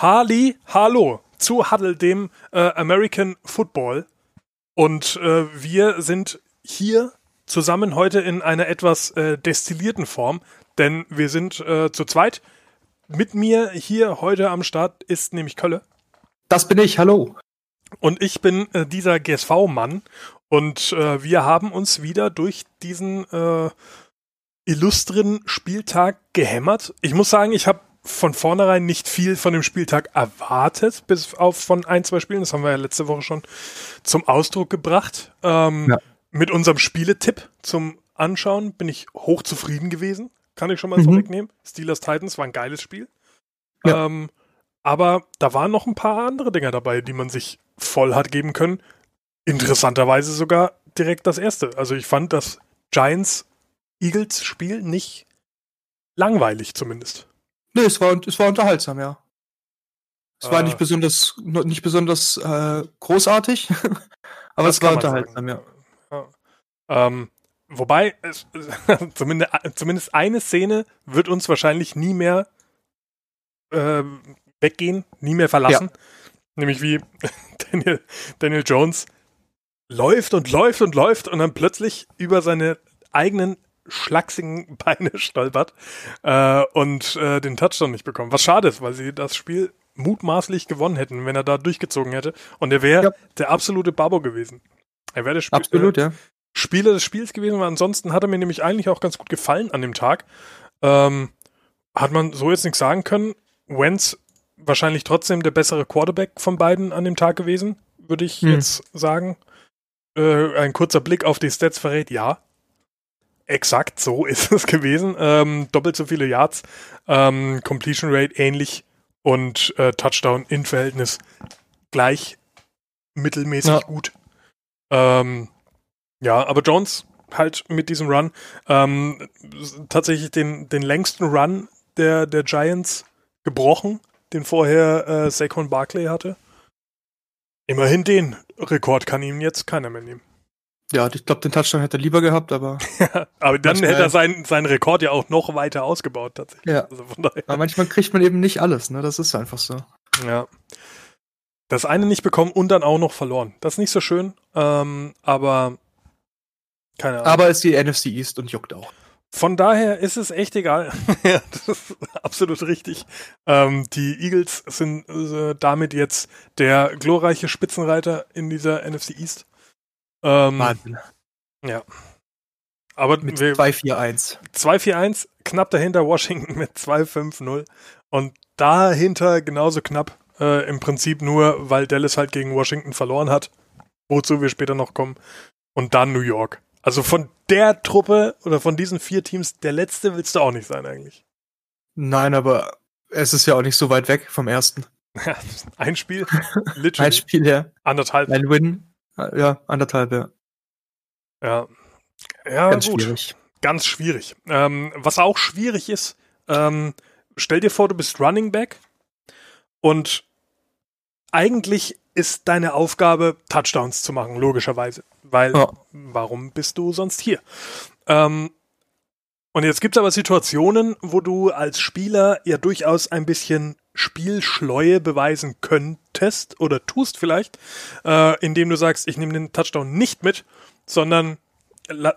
Harley, hallo zu Huddle, dem äh, American Football. Und äh, wir sind hier zusammen heute in einer etwas äh, destillierten Form, denn wir sind äh, zu zweit. Mit mir hier heute am Start ist nämlich Kölle. Das bin ich, hallo. Und ich bin äh, dieser GSV-Mann. Und äh, wir haben uns wieder durch diesen illustren Spieltag gehämmert. Ich muss sagen, ich habe von vornherein nicht viel von dem Spieltag erwartet, bis auf von ein, zwei Spielen. Das haben wir ja letzte Woche schon zum Ausdruck gebracht. Ähm, ja. Mit unserem Spieletipp zum Anschauen bin ich hoch zufrieden gewesen. Kann ich schon mal mhm. vorwegnehmen. Steelers Titans war ein geiles Spiel. Ja. Ähm, aber da waren noch ein paar andere Dinger dabei, die man sich voll hat geben können. Interessanterweise sogar direkt das erste. Also ich fand das Giants Eagles Spiel nicht langweilig zumindest. Nee, es war, es war unterhaltsam, ja. Es äh, war nicht besonders, nicht besonders äh, großartig, aber es war unterhaltsam, ja. ja. Ähm, wobei, es, zumindest, zumindest eine Szene wird uns wahrscheinlich nie mehr äh, weggehen, nie mehr verlassen. Ja. Nämlich wie Daniel, Daniel Jones läuft und läuft und läuft und dann plötzlich über seine eigenen schlachsigen Beine stolpert äh, und äh, den Touchdown nicht bekommt. Was schade ist, weil sie das Spiel mutmaßlich gewonnen hätten, wenn er da durchgezogen hätte. Und er wäre ja. der absolute Babo gewesen. Er wäre der Sp Absolut, äh, ja. Spieler des Spiels gewesen, weil ansonsten hat er mir nämlich eigentlich auch ganz gut gefallen an dem Tag. Ähm, hat man so jetzt nichts sagen können. Wentz wahrscheinlich trotzdem der bessere Quarterback von beiden an dem Tag gewesen, würde ich hm. jetzt sagen. Äh, ein kurzer Blick auf die Stats verrät, ja, Exakt so ist es gewesen. Ähm, doppelt so viele Yards, ähm, Completion Rate ähnlich und äh, Touchdown in Verhältnis gleich mittelmäßig ja. gut. Ähm, ja, aber Jones halt mit diesem Run ähm, tatsächlich den, den längsten Run der, der Giants gebrochen, den vorher äh, Saquon Barkley hatte. Immerhin den Rekord kann ihm jetzt keiner mehr nehmen. Ja, ich glaube, den Touchdown hätte er lieber gehabt, aber. aber dann manchmal, hätte er seinen, seinen Rekord ja auch noch weiter ausgebaut, tatsächlich. Ja. Also aber manchmal kriegt man eben nicht alles, ne? Das ist einfach so. Ja. Das eine nicht bekommen und dann auch noch verloren. Das ist nicht so schön, ähm, aber keine Ahnung. Aber ist die NFC East und juckt auch. Von daher ist es echt egal. ja, das ist absolut richtig. Ähm, die Eagles sind äh, damit jetzt der glorreiche Spitzenreiter in dieser NFC East. Ähm, Wahnsinn. Ja. Aber mit 2-4-1. 2-4-1, knapp dahinter Washington mit 2-5-0. Und dahinter genauso knapp, äh, im Prinzip nur, weil Dallas halt gegen Washington verloren hat, wozu wir später noch kommen. Und dann New York. Also von der Truppe oder von diesen vier Teams, der letzte willst du auch nicht sein eigentlich. Nein, aber es ist ja auch nicht so weit weg vom ersten. Ein Spiel? Literally. Ein Spiel, ja. Anderthalb. Ein Win, ja, anderthalb, ja. Ja. Ja, Ganz gut. schwierig. Ganz schwierig. Ähm, was auch schwierig ist, ähm, stell dir vor, du bist Running Back und eigentlich ist deine Aufgabe, Touchdowns zu machen, logischerweise. Weil, ja. warum bist du sonst hier? Ähm, und jetzt gibt es aber Situationen, wo du als Spieler ja durchaus ein bisschen Spielschleue beweisen könntest oder tust vielleicht, äh, indem du sagst, ich nehme den Touchdown nicht mit, sondern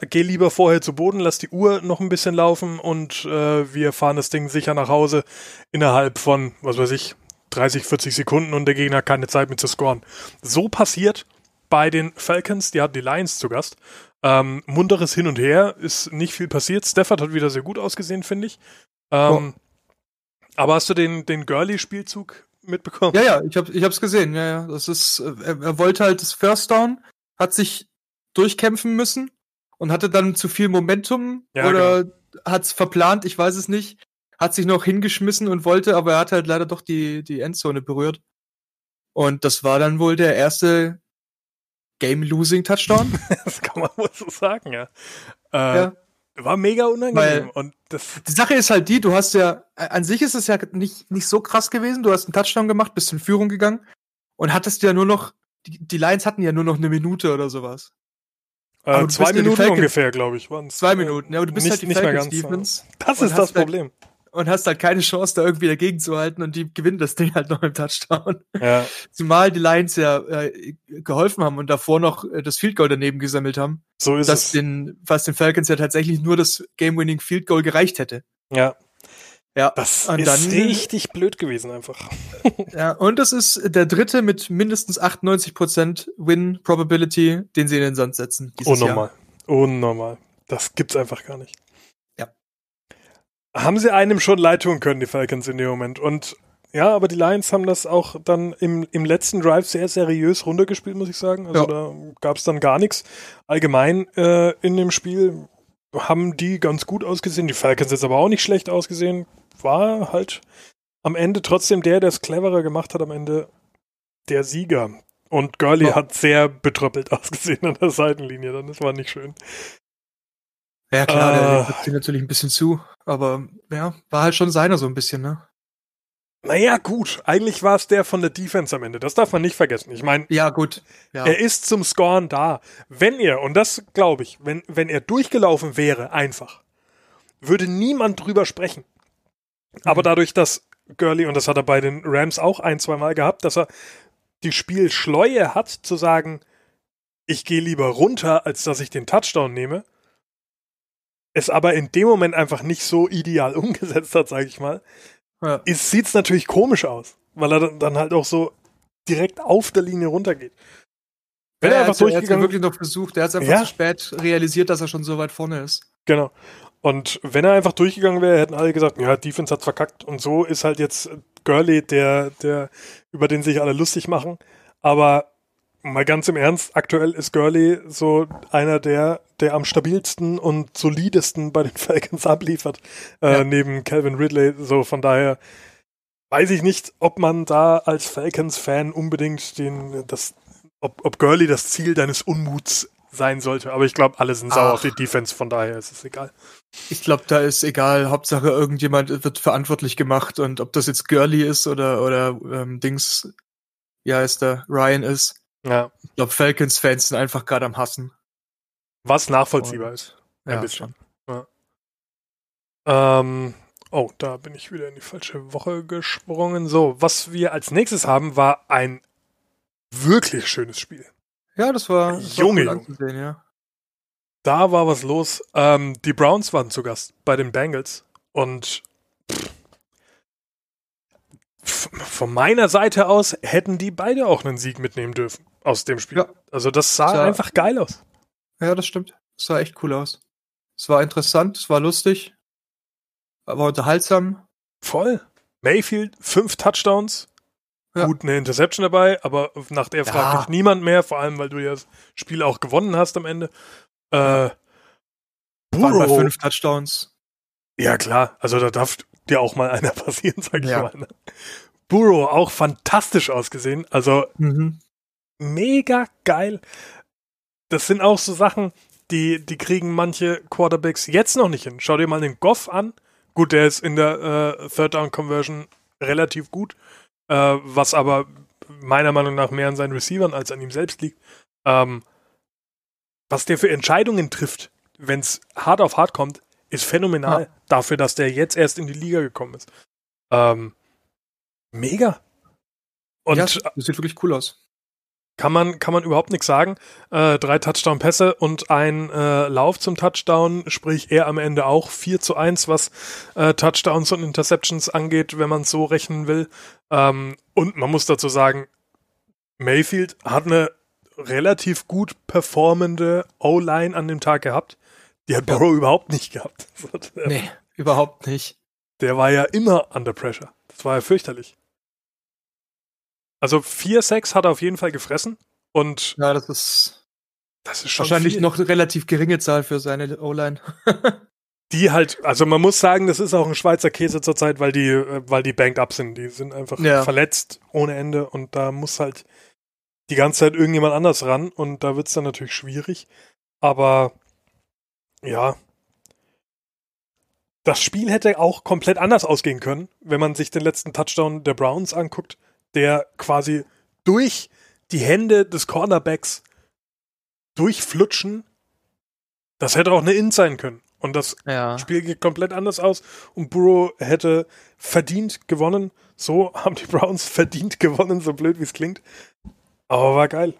geh lieber vorher zu Boden, lass die Uhr noch ein bisschen laufen und äh, wir fahren das Ding sicher nach Hause innerhalb von, was weiß ich, 30, 40 Sekunden und der Gegner hat keine Zeit mehr zu scoren. So passiert bei den Falcons, die hatten die Lions zu Gast. Ähm, munteres Hin und Her, ist nicht viel passiert. Stafford hat wieder sehr gut ausgesehen, finde ich. Ähm, oh. Aber hast du den, den Girly-Spielzug mitbekommen? Ja, ja, ich, hab, ich hab's gesehen. Ja, ja. Das ist, äh, er, er wollte halt das First Down, hat sich durchkämpfen müssen und hatte dann zu viel Momentum ja, oder genau. hat's verplant, ich weiß es nicht. Hat sich noch hingeschmissen und wollte, aber er hat halt leider doch die, die Endzone berührt. Und das war dann wohl der erste Game-Losing-Touchdown. das kann man wohl so sagen, ja. Äh, ja. War mega unangenehm. Weil und das die Sache ist halt die, du hast ja, an sich ist es ja nicht, nicht so krass gewesen. Du hast einen Touchdown gemacht, bist in Führung gegangen und hattest ja nur noch, die, die Lions hatten ja nur noch eine Minute oder sowas. Äh, zwei Minuten ungefähr, glaube ich, waren Zwei Minuten, ja, aber du bist nicht, halt die nicht mehr ganz, Defense. Das ist das halt Problem. Halt, und hast halt keine Chance, da irgendwie dagegen zu halten und die gewinnen das Ding halt noch im Touchdown. Ja. Zumal die Lions ja äh, geholfen haben und davor noch äh, das Field Goal daneben gesammelt haben. So ist dass es. Den, was den Falcons ja tatsächlich nur das Game-Winning Field Goal gereicht hätte. Ja. Ja, Das und ist dann- richtig blöd gewesen einfach. ja, und das ist der dritte mit mindestens 98% Win Probability, den sie in den Sand setzen. Unnormal. Unnormal. Das gibt's einfach gar nicht. Haben sie einem schon leid tun können, die Falcons in dem Moment. Und ja, aber die Lions haben das auch dann im, im letzten Drive sehr seriös runtergespielt, muss ich sagen. Also Ja. da gab's dann gar nichts. Allgemein äh, in dem Spiel haben die ganz gut ausgesehen. Die Falcons jetzt aber auch nicht schlecht ausgesehen. War halt am Ende trotzdem der, der es cleverer gemacht hat, am Ende der Sieger. Und Gurley Ja. hat sehr betröppelt ausgesehen an der Seitenlinie, dann das war nicht schön. Ja, klar, der, Ah. der gibt sich natürlich ein bisschen zu, aber ja, war halt schon seiner so ein bisschen, ne? Naja, gut, eigentlich war es der von der Defense am Ende. Das darf man nicht vergessen. Ich meine, Ja, gut. Ja. er ist zum Scoren da. Wenn er, und das glaube ich, wenn, wenn er durchgelaufen wäre, einfach, würde niemand drüber sprechen. Aber Mhm. dadurch, dass Gurley, und das hat er bei den Rams auch ein, zwei Mal gehabt, dass er die Spielschleue hat, zu sagen, ich gehe lieber runter, als dass ich den Touchdown nehme, es aber in dem Moment einfach nicht so ideal umgesetzt hat, sage ich mal, ja. ist, sieht's natürlich komisch aus, weil er dann- halt auch so direkt auf der Linie runtergeht. Wenn ja, er er einfach hat ja durchgegangen wirklich noch versucht, er hat einfach Ja. zu spät realisiert, dass er schon so weit vorne ist. Genau. Und wenn er einfach durchgegangen wäre, hätten alle gesagt, ja, Defense hat verkackt. Und so ist halt jetzt Gurley, der, der, über den sich alle lustig machen. Aber mal ganz im Ernst, aktuell ist Gurley so einer der, der am stabilsten und solidesten bei den Falcons abliefert, äh, Ja. neben Calvin Ridley. So von daher weiß ich nicht, ob man da als Falcons-Fan unbedingt den, das, ob, ob Gurley das Ziel deines Unmuts sein sollte. Aber ich glaube, alle sind sauer Ach. auf die Defense, von daher ist es egal. Ich glaube, da ist egal, Hauptsache irgendjemand wird verantwortlich gemacht und ob das jetzt Gurley ist oder, oder ähm, Dings, ja, ist der Ryan ist. Ja. Ich glaube, Falcons-Fans sind einfach gerade am Hassen. Was nachvollziehbar ist. Ein Ja, bisschen. Ähm, oh, da bin ich wieder in die falsche Woche gesprungen. So, was wir als nächstes haben, war ein wirklich schönes Spiel. Ja, das war, das Junge, war cool ja. Da war was los. Ähm, die Browns waren zu Gast bei den Bengals und von meiner Seite aus hätten die beide auch einen Sieg mitnehmen dürfen aus dem Spiel. Ja. Also das sah Sah- einfach geil aus. Ja, das stimmt. Es sah echt cool aus. Es war interessant, es war lustig, war unterhaltsam. Voll. Mayfield, fünf Touchdowns. Ja. Gut, eine Interception dabei, aber nach der Ja. fragt dich niemand mehr, vor allem, weil du ja das Spiel auch gewonnen hast am Ende. Äh, Waren bei Burrow, fünf Touchdowns. ja klar, also da darf dir auch mal einer passieren, sag ich Ja. mal. Ne? Burrow auch fantastisch ausgesehen, also Mhm. mega geil. Das sind auch so Sachen, die, die kriegen manche Quarterbacks jetzt noch nicht hin. Schau dir mal den Goff an. Gut, der ist in der äh, Third Down Conversion relativ gut, äh, was aber meiner Meinung nach mehr an seinen Receivern als an ihm selbst liegt. Ähm, was der für Entscheidungen trifft, wenn es hart auf hart kommt, ist phänomenal Ja. dafür, dass der jetzt erst in die Liga gekommen ist. Ähm, mega. Und ja, das sieht wirklich cool aus. Kann man, kann man überhaupt nichts sagen. Äh, drei Touchdown-Pässe und ein äh, Lauf zum Touchdown, sprich er am Ende auch 4 zu 1, was äh, Touchdowns und Interceptions angeht, wenn man es so rechnen will. Ähm, und man muss dazu sagen, Mayfield hat eine relativ gut performende O-Line an dem Tag gehabt. Die hat Ja. Burrow überhaupt nicht gehabt. Nee, überhaupt nicht. der war ja immer under pressure. Das war ja fürchterlich. Also 4-6 hat er auf jeden Fall gefressen. Und Ja, das ist das ist schon wahrscheinlich viel. noch eine relativ geringe Zahl für seine O-Line. Die halt, also man muss sagen, das ist auch ein Schweizer Käse zurzeit, weil die, äh, weil die banked up sind. Die sind einfach Ja. verletzt ohne Ende und da muss halt die ganze Zeit irgendjemand anders ran und da wird's dann natürlich schwierig. Aber ja, das Spiel hätte auch komplett anders ausgehen können, wenn man sich den letzten Touchdown der Browns anguckt, der quasi durch die Hände des Cornerbacks durchflutschen. Das hätte auch eine In sein können. und das ja. Spiel geht komplett anders aus und Burrow hätte verdient gewonnen. So haben die Browns verdient gewonnen, so blöd wie es klingt. Aber war geil.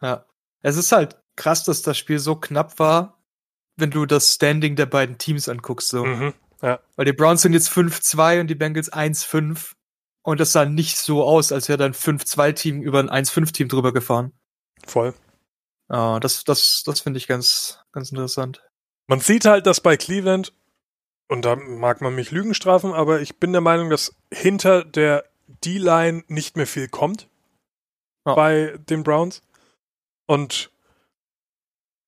Ja. Es ist halt krass, dass das Spiel so knapp war, wenn du das Standing der beiden Teams anguckst. So. Mhm, ja. Weil die Browns sind jetzt 5-2 und die Bengals 1-5. Und das sah nicht so aus, als wäre dann 5-2-Team über ein 1-5-Team drüber gefahren. Voll. Ja, das, das, das finde ich ganz, ganz interessant. Man sieht halt, dass bei Cleveland, und da mag man mich Lügen strafen, aber ich bin der Meinung, dass hinter der D-Line nicht mehr viel kommt ja. bei den Browns. Und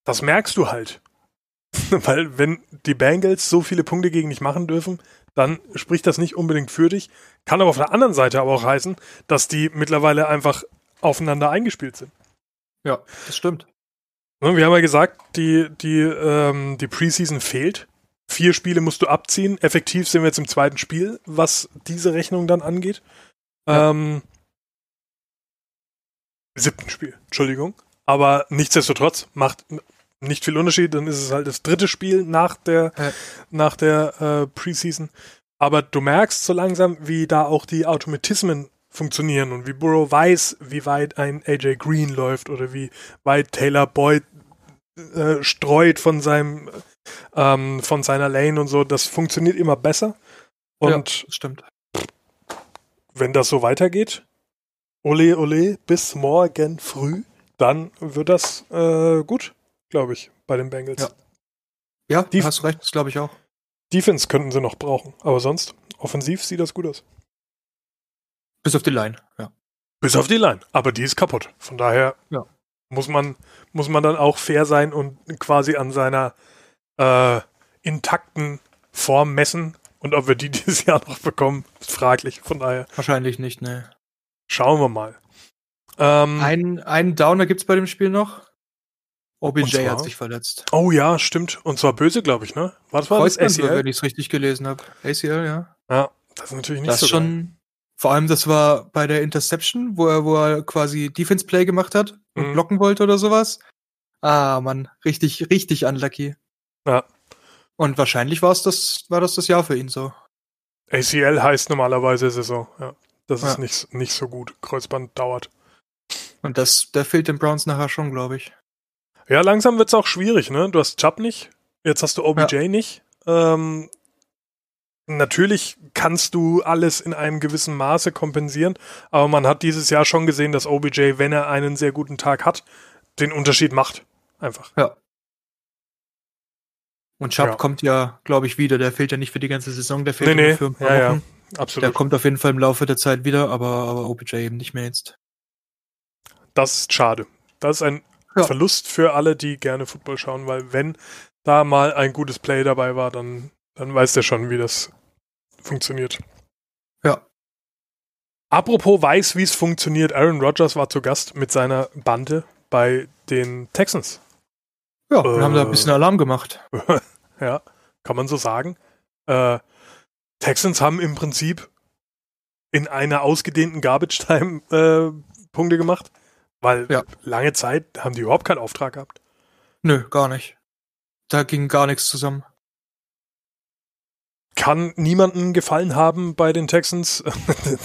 das merkst du halt. Weil wenn die Bengals so viele Punkte gegen dich machen dürfen, dann spricht das nicht unbedingt für dich. Kann aber auf der anderen Seite aber auch heißen, dass die mittlerweile einfach aufeinander eingespielt sind. Ja, das stimmt. Ne, wir haben ja gesagt, die, die, ähm, die Preseason fehlt. Vier Spiele musst du abziehen. Effektiv sind wir jetzt im zweiten Spiel, was diese Rechnung dann angeht. Ja. Ähm, siebten Spiel, Entschuldigung. Aber nichtsdestotrotz macht nicht viel Unterschied. Dann ist es halt das dritte Spiel nach der, ja. nach der äh, Preseason. Aber du merkst so langsam, wie da auch die Automatismen funktionieren und wie Burrow weiß, wie weit ein AJ Green läuft oder wie weit Taylor Boyd äh, streut von seinem ähm, von seiner Lane und so. Das funktioniert immer besser. Und ja, stimmt. Wenn das so weitergeht, ole ole bis morgen früh, dann wird das äh, gut, glaube ich, bei den Bengals. Ja, ja Def hast recht, das glaube ich auch. Defense könnten sie noch brauchen, aber sonst offensiv sieht das gut aus. Bis auf die Line, ja. Bis auf die Line, aber die ist kaputt. Von daher ja. muss man muss man dann auch fair sein und quasi an seiner äh, intakten Form messen. Und ob wir die dieses Jahr noch bekommen, ist fraglich. Von daher. Wahrscheinlich nicht, ne. Schauen wir mal. Ähm, einen, einen Downer gibt's bei dem Spiel noch. OBJ hat sich verletzt. Oh ja, stimmt. Und zwar böse, glaube ich, ne? Was war das? ACL? Wenn ich es richtig gelesen habe. ACL, ja. Ja, das ist natürlich nicht das so schon, vor allem, das war bei der Interception, wo er, wo er quasi Defense Play gemacht hat und mhm. blocken wollte oder sowas. Ah, Mann, richtig, richtig unlucky. Ja. Und wahrscheinlich war es das, war das das Jahr für ihn so. ACL heißt normalerweise Saison, ja. Das ist ja. nicht, nicht so gut. Kreuzband dauert. Und das, der fehlt den Browns nachher schon, glaube ich. Ja, langsam wird's auch schwierig, ne? Du hast Chubb nicht, jetzt hast du OBJ ja. nicht. Ähm, Natürlich kannst du alles in einem gewissen Maße kompensieren, aber man hat dieses Jahr schon gesehen, dass OBJ, wenn er einen sehr guten Tag hat, den Unterschied macht. Einfach. Ja. Und Chubb ja. kommt ja, glaube ich, wieder. Der fehlt ja nicht für die ganze Saison, der fehlt nee, nee. für ein paar ja, Wochen. Ja, absolut. Der kommt auf jeden Fall im Laufe der Zeit wieder, aber, aber OBJ eben nicht mehr jetzt. Das ist schade. Das ist ein ja. Verlust für alle, die gerne Football schauen, weil wenn da mal ein gutes Play dabei war, dann dann weiß der schon, wie das funktioniert. Ja. Apropos weiß, wie es funktioniert, Aaron Rodgers war zu Gast mit seiner Bande bei den Texans. Ja, äh, haben da ein bisschen Alarm gemacht. ja, kann man so sagen. Äh, Texans haben im Prinzip in einer ausgedehnten Garbage Time äh, Punkte gemacht, weil ja. lange Zeit haben die überhaupt keinen Auftrag gehabt. Nö, gar nicht. Da ging gar nichts zusammen kann niemanden gefallen haben bei den Texans.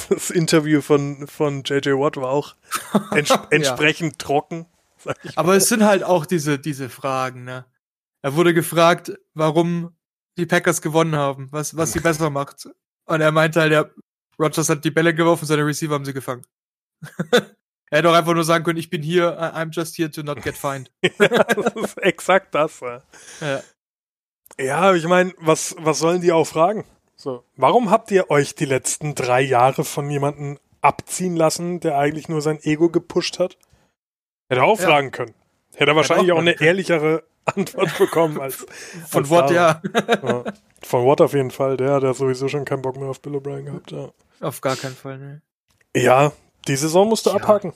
Das Interview von, von JJ Watt war auch ents ja. entsprechend trocken. Aber es sind halt auch diese, diese Fragen, ne? Er wurde gefragt, warum die Packers gewonnen haben, was, was sie besser macht. Und er meinte halt, ja, Rogers hat die Bälle geworfen, seine Receiver haben sie gefangen. er hätte auch einfach nur sagen können, ich bin hier, I'm just here to not get fined. ja, das ist exakt das. Ja. ja. Ja, ich meine, was, was sollen die auch fragen? So, warum habt ihr euch die letzten drei Jahre von jemandem abziehen lassen, der eigentlich nur sein Ego gepusht hat? Hätte er auch ja. fragen können. Hätte er wahrscheinlich auch, auch eine können. ehrlichere Antwort bekommen als von Watt, ja. ja. Von Watt auf jeden Fall, der, der sowieso schon keinen Bock mehr auf Bill O'Brien gehabt. Ja. Auf gar keinen Fall, ne. Ja, die Saison musst du ja. abhaken.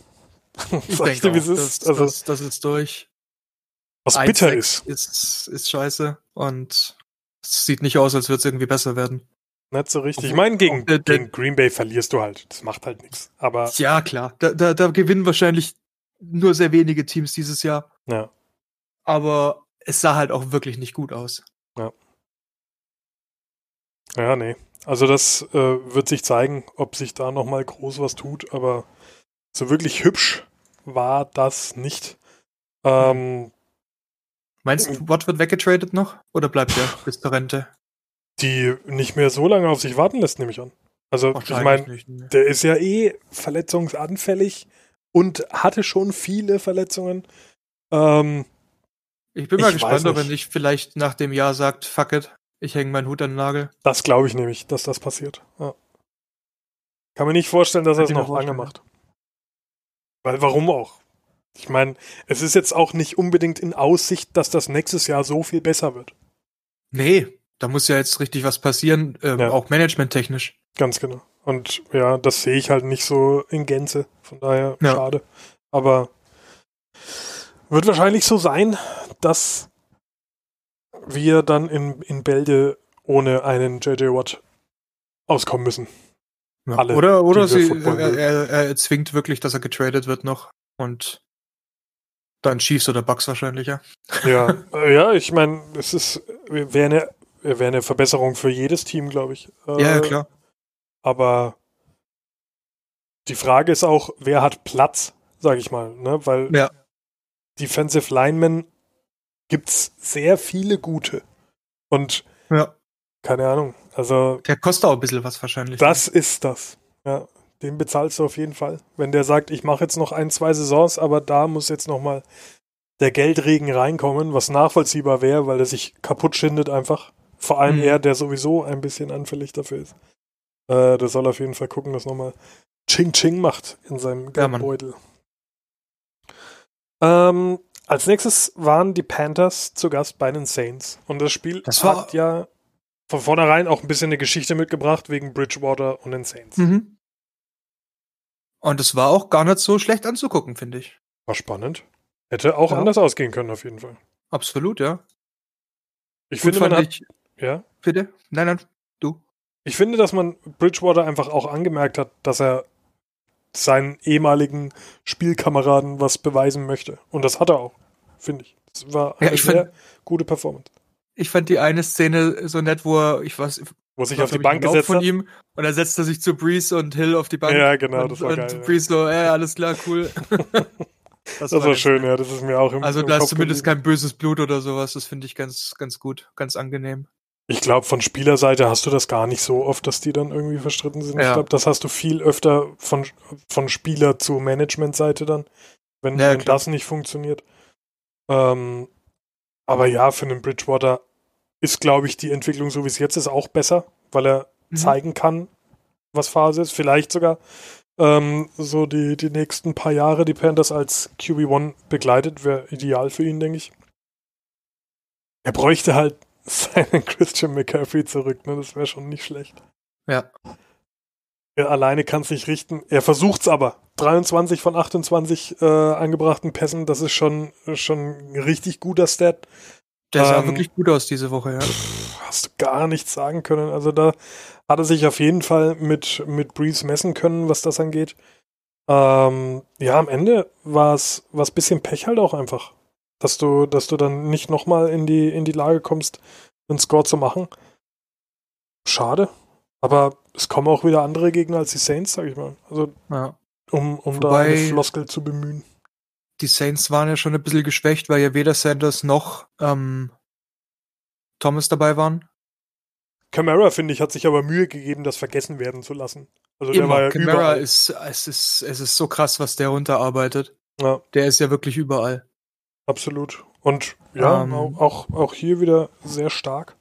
Ich denke, wie es ist. Das, also, das, das ist durch. Was bitter ist. ist. Ist scheiße und es sieht nicht aus, als würde es irgendwie besser werden. Nicht so richtig. Ich meine, gegen, der, der, gegen Green Bay verlierst du halt. Das macht halt nichts. Aber. Ja, klar. Da, da, da gewinnen wahrscheinlich nur sehr wenige Teams dieses Jahr. Ja. Aber es sah halt auch wirklich nicht gut aus. Ja. Ja, nee. Also das äh, wird sich zeigen, ob sich da nochmal groß was tut, aber so wirklich hübsch war das nicht. Ähm, Meinst du, Watt wird weggetradet noch? Oder bleibt er bis zur Rente? Die nicht mehr so lange auf sich warten lässt, nehme ich an. Also, ich meine, ne. der ist ja eh verletzungsanfällig und hatte schon viele Verletzungen. Ähm, ich bin mal ich gespannt, ob er nicht vielleicht nach dem Jahr sagt, fuck it, ich hänge meinen Hut an den Nagel. Das glaube ich nämlich, dass das passiert. Ja. Kann mir nicht vorstellen, dass er es noch lange macht. Weil warum auch? Ich meine, es ist jetzt auch nicht unbedingt in Aussicht, dass das nächstes Jahr so viel besser wird. Nee, da muss ja jetzt richtig was passieren, ähm, ja. auch managementtechnisch. Ganz genau. Und ja, das sehe ich halt nicht so in Gänze. Von daher ja. schade. Aber wird wahrscheinlich so sein, dass wir dann in, in Bälde ohne einen JJ Watt auskommen müssen. Ja. Alle, oder oder sie, er, er, er, zwingt wirklich, dass er getradet wird noch und dann Chiefs oder Bucks wahrscheinlich, ja. Ja, äh, ja ich meine, es ist wäre eine, wär eine Verbesserung für jedes Team, glaube ich. Äh, ja, klar. Aber die Frage ist auch, wer hat Platz, sage ich mal, ne? Weil ja. Defensive Linemen gibt's sehr viele gute. Und ja. keine Ahnung. Also. Der kostet auch ein bisschen was wahrscheinlich. Das ne? ist das. Ja. Den bezahlst du auf jeden Fall. Wenn der sagt, ich mache jetzt noch ein, zwei Saisons, aber da muss jetzt nochmal der Geldregen reinkommen, was nachvollziehbar wäre, weil er sich kaputt schindet einfach. Vor allem mhm. er, der sowieso ein bisschen anfällig dafür ist. Äh, der soll auf jeden Fall gucken, dass nochmal Ching Ching macht in seinem Geldbeutel. Ja, ähm, als nächstes waren die Panthers zu Gast bei den Saints. Und das Spiel das hat ja von vornherein auch ein bisschen eine Geschichte mitgebracht wegen Bridgewater und den Saints. Mhm. Und es war auch gar nicht so schlecht anzugucken, finde ich. War spannend. Hätte auch ja. anders ausgehen können, auf jeden Fall. Absolut, ja. Ich Gut finde, man hat, ich, ja. Bitte? Nein, nein, du. Ich finde, dass man Bridgewater einfach auch angemerkt hat, dass er seinen ehemaligen Spielkameraden was beweisen möchte. Und das hat er auch, finde ich. Das war eine ja, sehr fand, gute Performance. Ich fand die eine Szene so nett, wo er, ich weiß, wo sich auf die Bank gesetzt von hat. ihm und dann setzt er sich zu Breeze und Hill auf die Bank. Ja, genau, und, das war und geil. Und Breeze so, ey, alles klar, cool. das, das, war, war schön, ja, das ist mir auch im Also im da ist zumindest geblieben. kein böses Blut oder sowas, das finde ich ganz, ganz gut, ganz angenehm. Ich glaube, von Spielerseite hast du das gar nicht so oft, dass die dann irgendwie verstritten sind. Ja. Ich glaube, das hast du viel öfter von, von Spieler zu Managementseite dann, wenn, ja, wenn das nicht funktioniert. Ähm, aber ja, für einen Bridgewater ist, glaube ich, die Entwicklung, so wie es jetzt ist, auch besser, weil er mhm. zeigen kann, was Phase ist. Vielleicht sogar ähm, so die, die nächsten paar Jahre die Panthers als QB1 begleitet, wäre ideal für ihn, denke ich. Er bräuchte halt seinen Christian McCaffrey zurück, ne? Das wäre schon nicht schlecht. Ja. Er alleine kann es nicht richten. Er versucht es aber. 23 von 28 äh, angebrachten Pässen, das ist schon, schon ein richtig guter Stat. Der sah ähm, wirklich gut aus diese Woche, ja. hast du gar nichts sagen können. Also da hat er sich auf jeden Fall mit, mit Breeze messen können, was das angeht. Ähm, ja, am Ende war es ein bisschen Pech halt auch einfach dass du, dass du dann nicht nochmal in die, in die Lage kommst, einen Score zu machen. Schade. Aber es kommen auch wieder andere Gegner als die Saints, sag ich mal. Also, ja. um, um da eine Floskel zu bemühen. Die Saints waren ja schon ein bisschen geschwächt, weil ja weder Sanders noch ähm, Thomas dabei waren. Camara, finde ich, hat sich aber Mühe gegeben, das vergessen werden zu lassen. Also Immer. der war ja Camara überall. ist, es ist, es ist so krass, was der runterarbeitet. Ja. Der ist ja wirklich überall. Absolut. Und ja, ähm, auch, auch hier wieder sehr stark.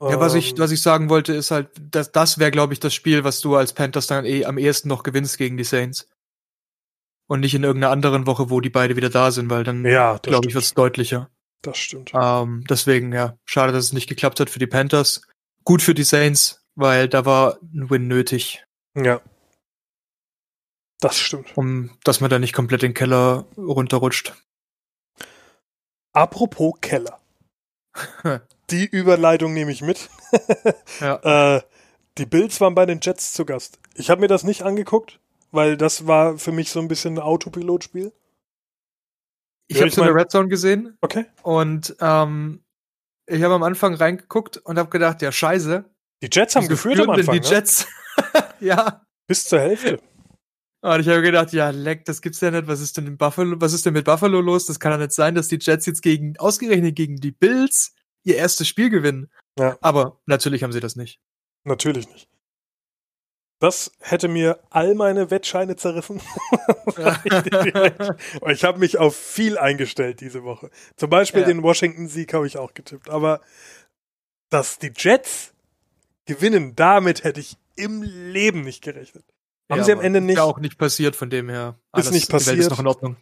Ja, was ich, ähm, was ich sagen wollte, ist halt, dass das wäre, glaube ich, das Spiel, was du als Panthers dann eh am ehesten noch gewinnst gegen die Saints. Und nicht in irgendeiner anderen Woche, wo die beide wieder da sind, weil dann, ja, glaube ich, wird es deutlicher. Das stimmt. Ähm, deswegen, ja, schade, dass es nicht geklappt hat für die Panthers. Gut für die Saints, weil da war ein Win nötig. Ja. Das stimmt. Um, dass man da nicht komplett in den Keller runterrutscht. Apropos Keller. Die Überleitung nehme ich mit. ja. äh, die Bills waren bei den Jets zu Gast. Ich habe mir das nicht angeguckt, weil das war für mich so ein bisschen ein Autopilotspiel. Ich habe es in der Red Zone gesehen. Okay. Und ähm, ich habe am Anfang reingeguckt und habe gedacht, ja, scheiße. Die Jets haben geführt am Anfang. Die ne? Jets. ja. Bis zur Hälfte. Und ich habe gedacht, ja, leck, das gibt's ja nicht. Was ist denn in Buffalo, was ist denn mit Buffalo los? Das kann ja nicht sein, dass die Jets jetzt gegen, ausgerechnet gegen die Bills ihr erstes Spiel gewinnen. Ja. Aber natürlich haben sie das nicht. Natürlich nicht. Das hätte mir all meine Wettscheine zerrissen. ich habe mich auf viel eingestellt diese Woche. Zum Beispiel ja. den Washington-Sieg habe ich auch getippt. Aber dass die Jets gewinnen, damit hätte ich im Leben nicht gerechnet. Haben ja, sie am Ende nicht. Ist ja auch nicht passiert von dem her. Alles, ist nicht passiert. ist noch in Ordnung.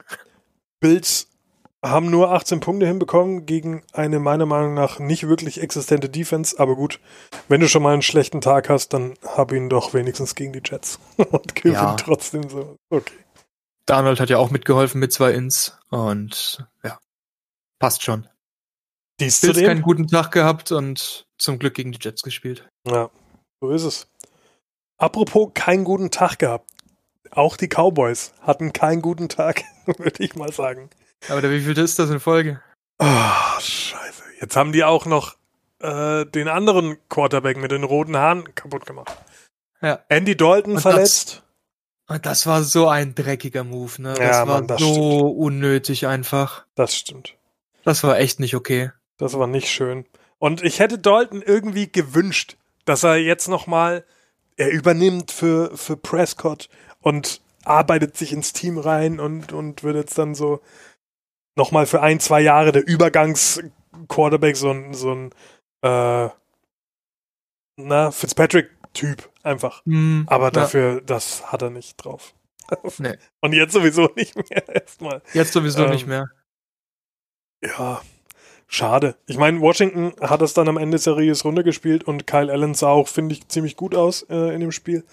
Bills haben nur 18 Punkte hinbekommen gegen eine meiner Meinung nach nicht wirklich existente Defense. Aber gut, wenn du schon mal einen schlechten Tag hast, dann hab ihn doch wenigstens gegen die Jets und gewinn ja. trotzdem so. Okay. Donald hat ja auch mitgeholfen mit zwei Ins und ja, passt schon. Dies Bills keinen guten Tag gehabt und zum Glück gegen die Jets gespielt. Ja, so ist es. Apropos keinen guten Tag gehabt. Auch die Cowboys hatten keinen guten Tag, würde ich mal sagen. Aber wie viel ist das in Folge? Oh, scheiße. Jetzt haben die auch noch äh, den anderen Quarterback mit den roten Haaren kaputt gemacht. Ja. Andy Dalton und verletzt. Das, und das war so ein dreckiger Move, ne? Das ja, war Mann, das so stimmt. unnötig einfach. Das stimmt. Das war echt nicht okay. Das war nicht schön. Und ich hätte Dalton irgendwie gewünscht, dass er jetzt noch mal er übernimmt für, für Prescott und arbeitet sich ins Team rein und, und wird jetzt dann so nochmal für ein, zwei Jahre der Übergangs-Quarterback, so ein, so ein äh, na, Fitzpatrick-Typ einfach. Mm, Aber dafür, ja. das hat er nicht drauf. Nee. Und jetzt sowieso nicht mehr erstmal. Jetzt sowieso ähm, nicht mehr. Ja, schade. Ich meine, Washington hat es dann am Ende seriös runtergespielt und Kyle Allen sah auch, finde ich, ziemlich gut aus äh, in dem Spiel.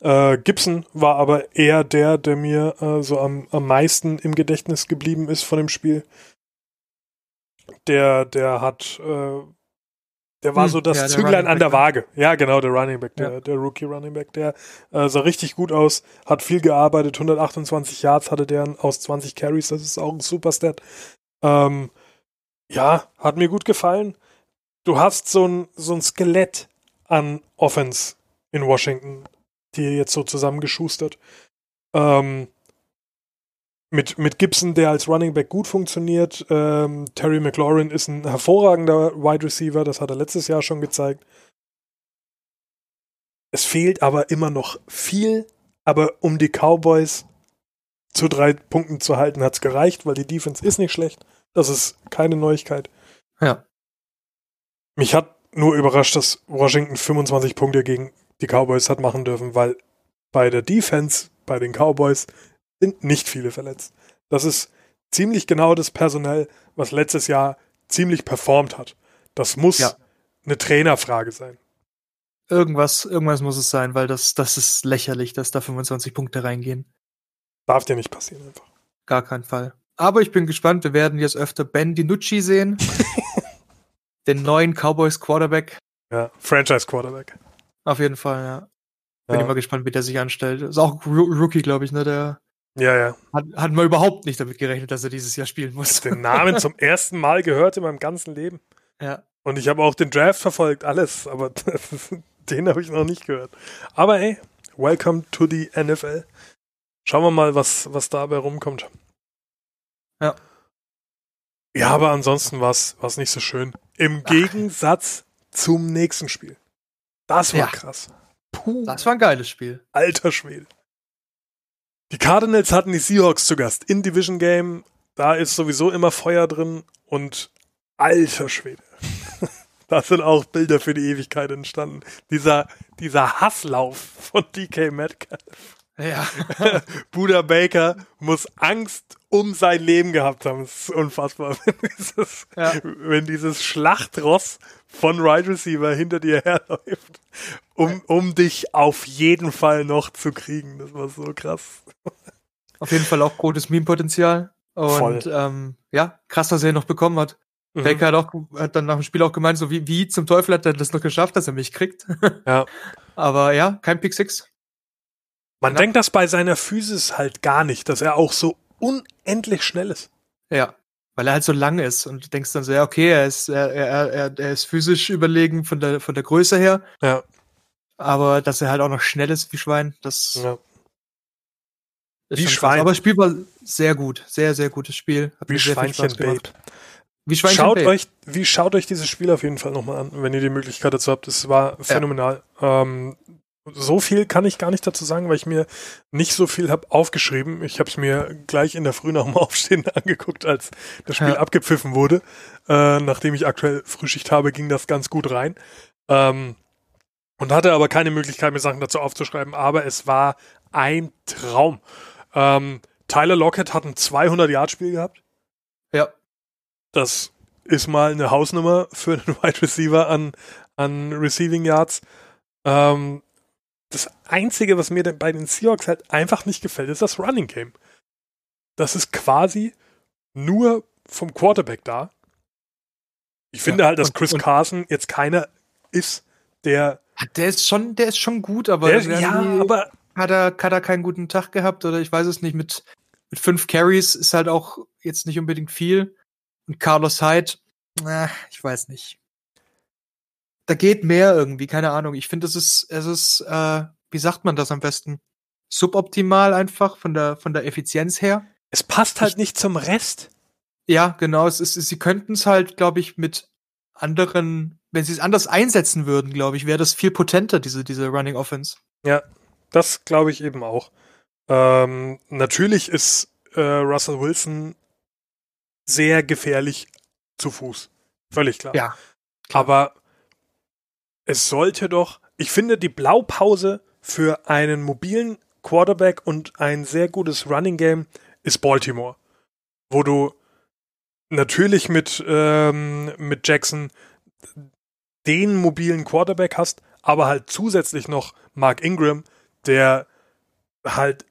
Äh, Gibson war aber eher der, der mir äh, so am, am meisten im Gedächtnis geblieben ist von dem Spiel. Der, der hat, äh, der war hm, so das ja, Züglein an der ne? Waage. Ja, genau, der Running Back, der, ja. der Rookie Running Back, der äh, sah richtig gut aus, hat viel gearbeitet, 128 Yards hatte der aus 20 Carries, das ist auch ein Superstat. Ähm, ja, hat mir gut gefallen. Du hast so ein, so ein Skelett an Offense in Washington die jetzt so zusammengeschustert. Ähm, mit, mit Gibson, der als Running Back gut funktioniert. Ähm, Terry McLaurin ist ein hervorragender Wide Receiver, das hat er letztes Jahr schon gezeigt. Es fehlt aber immer noch viel, aber um die Cowboys zu drei Punkten zu halten, hat es gereicht, weil die Defense ist nicht schlecht. Das ist keine Neuigkeit. Ja. Mich hat nur überrascht, dass Washington 25 Punkte gegen die Cowboys hat machen dürfen, weil bei der Defense, bei den Cowboys, sind nicht viele verletzt. Das ist ziemlich genau das Personell, was letztes Jahr ziemlich performt hat. Das muss ja. eine Trainerfrage sein. Irgendwas, irgendwas muss es sein, weil das, das ist lächerlich, dass da 25 Punkte reingehen. Darf dir nicht passieren einfach. Gar keinen Fall. Aber ich bin gespannt, wir werden jetzt öfter Ben DiNucci sehen. den neuen Cowboys Quarterback. Ja, Franchise Quarterback. Auf jeden Fall, ja. Bin ja. immer gespannt, wie der sich anstellt. Ist auch Rookie, glaube ich, ne? Der ja, ja. Hat, hat man überhaupt nicht damit gerechnet, dass er dieses Jahr spielen muss. Den Namen zum ersten Mal gehört in meinem ganzen Leben. Ja. Und ich habe auch den Draft verfolgt, alles, aber den habe ich noch nicht gehört. Aber ey, welcome to the NFL. Schauen wir mal, was, was dabei rumkommt. Ja. Ja, aber ansonsten war es nicht so schön. Im Ach. Gegensatz zum nächsten Spiel. Das war ja. krass. Puh. Das war ein geiles Spiel. Alter Schwede. Die Cardinals hatten die Seahawks zu Gast in Division Game. Da ist sowieso immer Feuer drin und alter Schwede. da sind auch Bilder für die Ewigkeit entstanden. Dieser, dieser Hasslauf von DK Metcalf. Ja. Buda Baker muss Angst um sein Leben gehabt haben. Das ist unfassbar. Wenn dieses, ja. wenn dieses Schlachtross von Right Receiver hinter dir herläuft, um, um dich auf jeden Fall noch zu kriegen. Das war so krass. Auf jeden Fall auch gutes Meme-Potenzial. Und ähm, ja, krass, dass er ihn noch bekommen hat. Mhm. Baker hat, auch, hat dann nach dem Spiel auch gemeint, so wie, wie zum Teufel hat er das noch geschafft, dass er mich kriegt. Ja. Aber ja, kein Pick 6. Man ja. denkt das bei seiner Physis halt gar nicht, dass er auch so unendlich schnell ist. Ja. weil er halt so lang ist und du denkst dann so, ja, okay, er ist, er, er, er, er ist physisch überlegen von der, von der Größe her. Ja. Aber dass er halt auch noch schnell ist wie Schwein, das ja. ist Wie Schwein. krass. Aber das Spiel war sehr gut. Sehr, sehr gutes Spiel. Hat Wie Schweinchen. Babe. Wie Schweinchen Schaut Babe. euch, wie schaut euch dieses Spiel auf jeden Fall nochmal an, wenn ihr die Möglichkeit dazu habt. Es war phänomenal. Ähm, so viel kann ich gar nicht dazu sagen, weil ich mir nicht so viel habe aufgeschrieben. Ich habe es mir gleich in der Früh nach dem Aufstehen angeguckt, als das Spiel Ja. abgepfiffen wurde. Äh, nachdem ich aktuell Frühschicht habe, ging das ganz gut rein. Ähm, und hatte aber keine Möglichkeit, mir Sachen dazu aufzuschreiben. Aber es war ein Traum. Ähm, Tyler Lockett hat ein 200-Yard-Spiel gehabt. Ja. Das ist mal eine Hausnummer für einen Wide Receiver an, an Receiving Yards. Ähm, das Einzige, was mir denn bei den Seahawks halt einfach nicht gefällt, ist das Running Game. Das ist quasi nur vom Quarterback da. Ich finde Ja, halt, dass und- Chris und- Carson jetzt keiner ist, der. Der ist schon, der ist schon gut, aber irgendwie ja, aber hat er, hat er keinen guten Tag gehabt oder ich weiß es nicht. Mit, mit fünf Carries ist halt auch jetzt nicht unbedingt viel. Und Carlos Hyde, äh, ich weiß nicht. Da geht mehr irgendwie, keine Ahnung. Ich finde, es ist, es ist, äh, wie sagt man das am besten? Suboptimal einfach von der, von der Effizienz her. es passt halt Ich- nicht zum Rest. Ja, genau. Es ist, sie könnten es halt, glaube ich, mit anderen, wenn sie es anders einsetzen würden, glaube ich, wäre das viel potenter, diese, diese Running Offense. Das glaube ich eben auch. Ähm, natürlich ist äh, Russell Wilson sehr gefährlich zu Fuß. Völlig klar. Ja. klar. Aber es sollte doch, ich finde, die Blaupause für einen mobilen Quarterback und ein sehr gutes Running Game ist Baltimore. Wo du natürlich mit, ähm, mit Jackson den mobilen Quarterback hast, aber halt zusätzlich noch Mark Ingram, der halt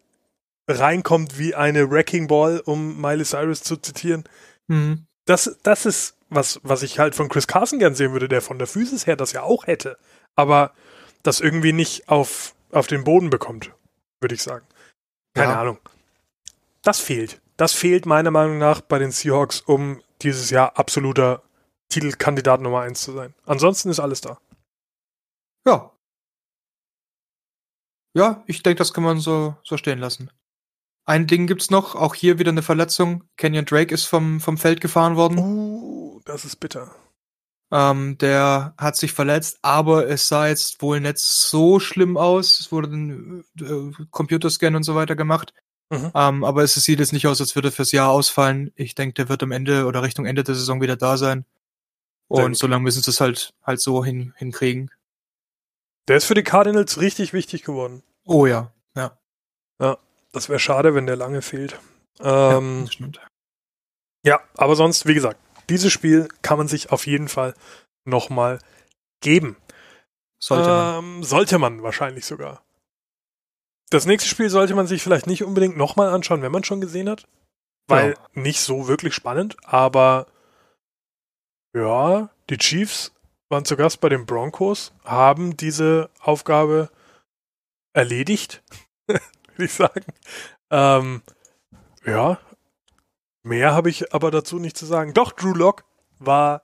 reinkommt wie eine Wrecking Ball, um Miley Cyrus zu zitieren. Mhm. Das, das ist was, was ich halt von Chris Carson gern sehen würde, der von der Physis her das ja auch hätte, aber das irgendwie nicht auf, auf den Boden bekommt, würde ich sagen. Keine Ja. Ahnung. Das fehlt. Das fehlt meiner Meinung nach bei den Seahawks, um dieses Jahr absoluter Titelkandidat Nummer 1 zu sein. Ansonsten ist alles da. Ja. Ja, ich denke, das kann man so, so stehen lassen. Ein Ding gibt's noch, auch hier wieder eine Verletzung. Kenyon Drake ist vom, vom Feld gefahren worden. Uh, das ist bitter. Ähm, der hat sich verletzt, aber es sah jetzt wohl nicht so schlimm aus. Es wurde ein äh, Computerscan und so weiter gemacht. Mhm. Ähm, aber es sieht jetzt nicht aus, als würde er fürs Jahr ausfallen. Ich denke, der wird am Ende oder Richtung Ende der Saison wieder da sein. Und solange müssen sie es halt, halt so hin, hinkriegen. Der ist für die Cardinals richtig wichtig geworden. Oh ja, ja. Das wäre schade, wenn der lange fehlt. ja Ähm, das stimmt. Ja, aber sonst, wie gesagt, dieses Spiel kann man sich auf jeden Fall nochmal geben. Sollte man. Ähm, sollte man wahrscheinlich sogar. Das nächste Spiel sollte man sich vielleicht nicht unbedingt nochmal anschauen, wenn man schon gesehen hat. Weil Ja. nicht so wirklich spannend, aber ja, die Chiefs waren zu Gast bei den Broncos, haben diese Aufgabe erledigt, würde ich sagen. Ähm, ja, mehr habe ich aber dazu nicht zu sagen. Doch, Drew Lock war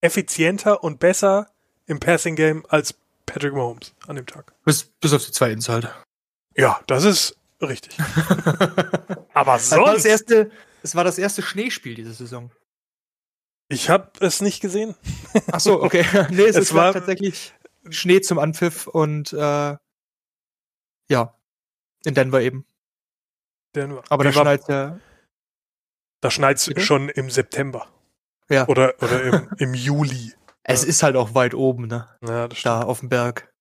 effizienter und besser im Passing Game als Patrick Mahomes an dem Tag. Bis, bis auf die zwei Ins halt. Ja, das ist richtig. Aber Das war das sonst, erste, es war das erste Schneespiel diese Saison. ich habe es nicht gesehen. Ach so, okay. nee, es, Es war- tatsächlich Schnee zum Anpfiff und äh, ja, in Denver eben. Der, Aber wie da schneit ja. da schneit's Bitte? schon im September. Ja. Oder, oder im, im Juli. Es ist halt auch weit oben, ne? Ja, das stimmt. Da auf dem Berg.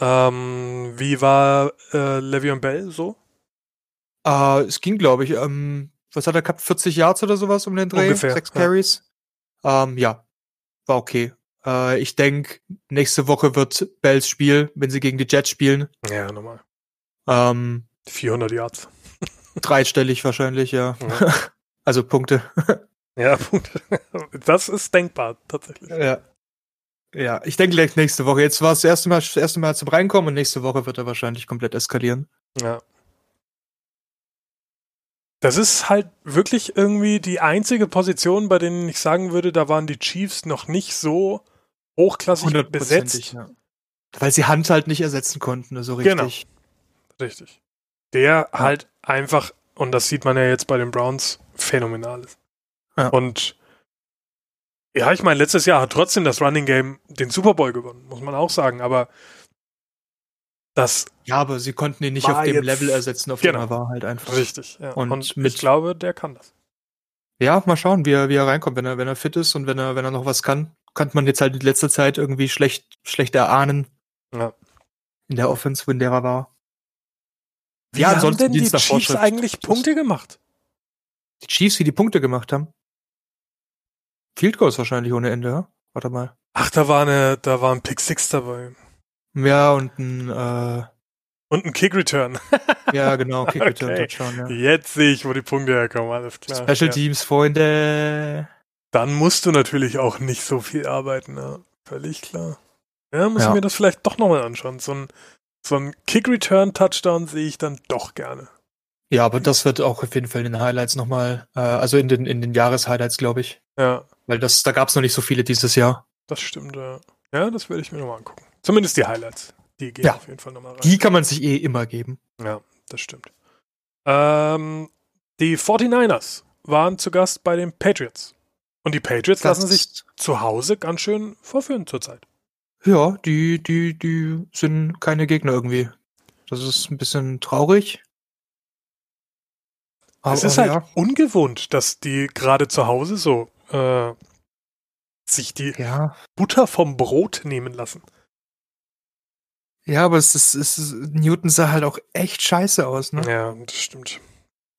Ähm, wie war äh, Le'Veon Bell so? Äh, es ging, glaube ich, ähm, was hat er gehabt? 40 Yards oder sowas um den Dreh? Ungefähr, Sechs ja. Carries? Ähm, ja, war okay. Äh, ich denke, nächste Woche wird Bells Spiel, wenn sie gegen die Jets spielen. Ja, normal. Ähm, 400 Yards. dreistellig wahrscheinlich, ja. Ja. also Punkte. Ja, Punkt. Das ist denkbar, tatsächlich. Ja. Ja, ich denke gleich nächste Woche. Jetzt war es das erste Mal, das erste Mal zum Reinkommen und nächste Woche wird er wahrscheinlich komplett eskalieren. Ja. Das ist halt wirklich irgendwie die einzige Position, bei denen ich sagen würde, da waren die Chiefs noch nicht so hochklassig besetzt. Ja. Weil sie Hand halt nicht ersetzen konnten, so richtig. Genau. Richtig. Der ja. halt einfach, und das sieht man ja jetzt bei den Browns, phänomenal ist. Ja. Und ja, ich meine, letztes Jahr hat trotzdem das Running Game den Super Bowl gewonnen, muss man auch sagen, aber das. Ja, aber sie konnten ihn nicht auf dem Level ersetzen, auf genau. dem er war, halt einfach. Richtig, ja. Und, und ich glaube, der kann das. Ja, mal schauen, wie er, wie er reinkommt, wenn er, wenn er fit ist und wenn er, wenn er noch was kann. Kann man jetzt halt in letzter Zeit irgendwie schlecht, schlecht erahnen. Ja. In der Offense, wenn der war. Wie ja, haben denn die Chiefs eigentlich Punkte gemacht? Die Chiefs, wie die Punkte gemacht haben? Field Goals wahrscheinlich ohne Ende, ja? Warte mal. Ach, da war eine, da war ein Pick Six dabei. Ja, und ein, äh, und ein Kick Return. ja, genau, Kick Return okay. Touchdown, ja. Jetzt sehe ich, wo die Punkte herkommen, alles klar. Special ja. Teams, Freunde. Dann musst du natürlich auch nicht so viel arbeiten, ja. Völlig klar. Ja, muss ja. ich mir das vielleicht doch nochmal anschauen. So ein, so ein Kick Return Touchdown sehe ich dann doch gerne. Ja, aber das wird auch auf jeden Fall in den Highlights nochmal, äh, also in den, in den Jahreshighlights, glaube ich. Ja. Weil das, da gab es noch nicht so viele dieses Jahr. Das stimmt, ja. Ja, das werde ich mir nochmal angucken. Zumindest die Highlights. Die gehen ja. auf jeden Fall nochmal rein. Die kann man sich eh immer geben. Ja, das stimmt. Ähm, die 49ers waren zu Gast bei den Patriots. Und die Patriots lassen sich zu Hause ganz schön vorführen zurzeit. Ja, die, die, die sind keine Gegner irgendwie. Das ist ein bisschen traurig. Aber, es ist halt ja. ungewohnt, dass die gerade zu Hause so äh, sich die ja. Butter vom Brot nehmen lassen. Ja, aber es ist, es ist, Newton sah halt auch echt scheiße aus, ne? Ja, das stimmt.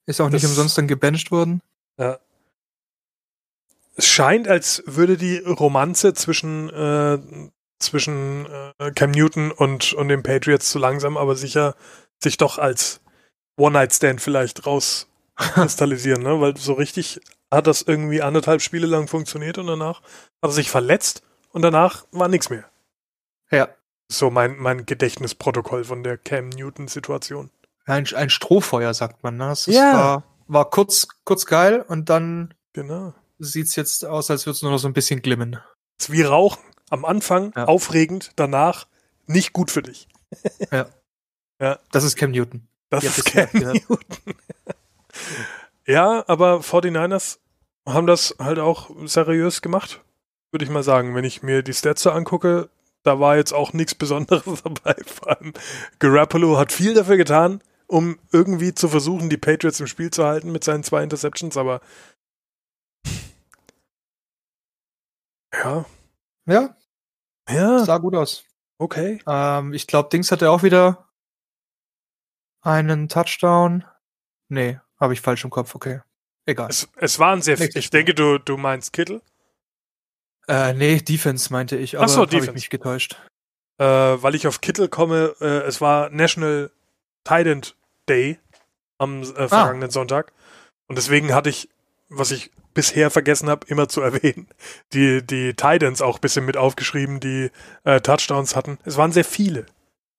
Ist auch das, nicht umsonst dann gebencht worden. Ja. Es scheint, als würde die Romanze zwischen, äh, zwischen äh, Cam Newton und, und den Patriots so langsam, aber sicher sich doch als One-Night-Stand vielleicht rauskristallisieren, ne? Weil so richtig hat das irgendwie anderthalb Spiele lang funktioniert und danach hat er sich verletzt und danach war nichts mehr. Ja. So mein, mein Gedächtnisprotokoll von der Cam Newton-Situation. Ein, ein Strohfeuer, sagt man. Ne? Es ja. war, war kurz, kurz geil und dann genau. Sieht's jetzt aus, als würde es nur noch so ein bisschen glimmen. Es ist wie Rauchen. Am Anfang ja. aufregend, danach nicht gut für dich. ja. ja. Das ist Cam Newton. Das ist Cam Newton. ja, aber 49ers haben das halt auch seriös gemacht, würde ich mal sagen. Wenn ich mir die Stats so angucke, da war jetzt auch nichts Besonderes dabei. Vor allem Garoppolo hat viel dafür getan, um irgendwie zu versuchen, die Patriots im Spiel zu halten mit seinen zwei Interceptions, aber ja. Ja. Ja. Sah gut aus. Okay. Ähm, ich glaube, Dings hatte auch wieder einen Touchdown. Nee, habe ich falsch im Kopf, okay. Egal. Es, es waren sehr viele. Ich denke, du, du meinst Kittel? Äh, nee, Defense meinte ich, aber Ach so, Defense. ich mich getäuscht. Äh, weil ich auf Kittel komme, äh, es war National Tident Day am äh, vergangenen ah. Sonntag. Und deswegen hatte ich, was ich bisher vergessen habe, immer zu erwähnen, die, die Titans auch ein bisschen mit aufgeschrieben, die äh, Touchdowns hatten. Es waren sehr viele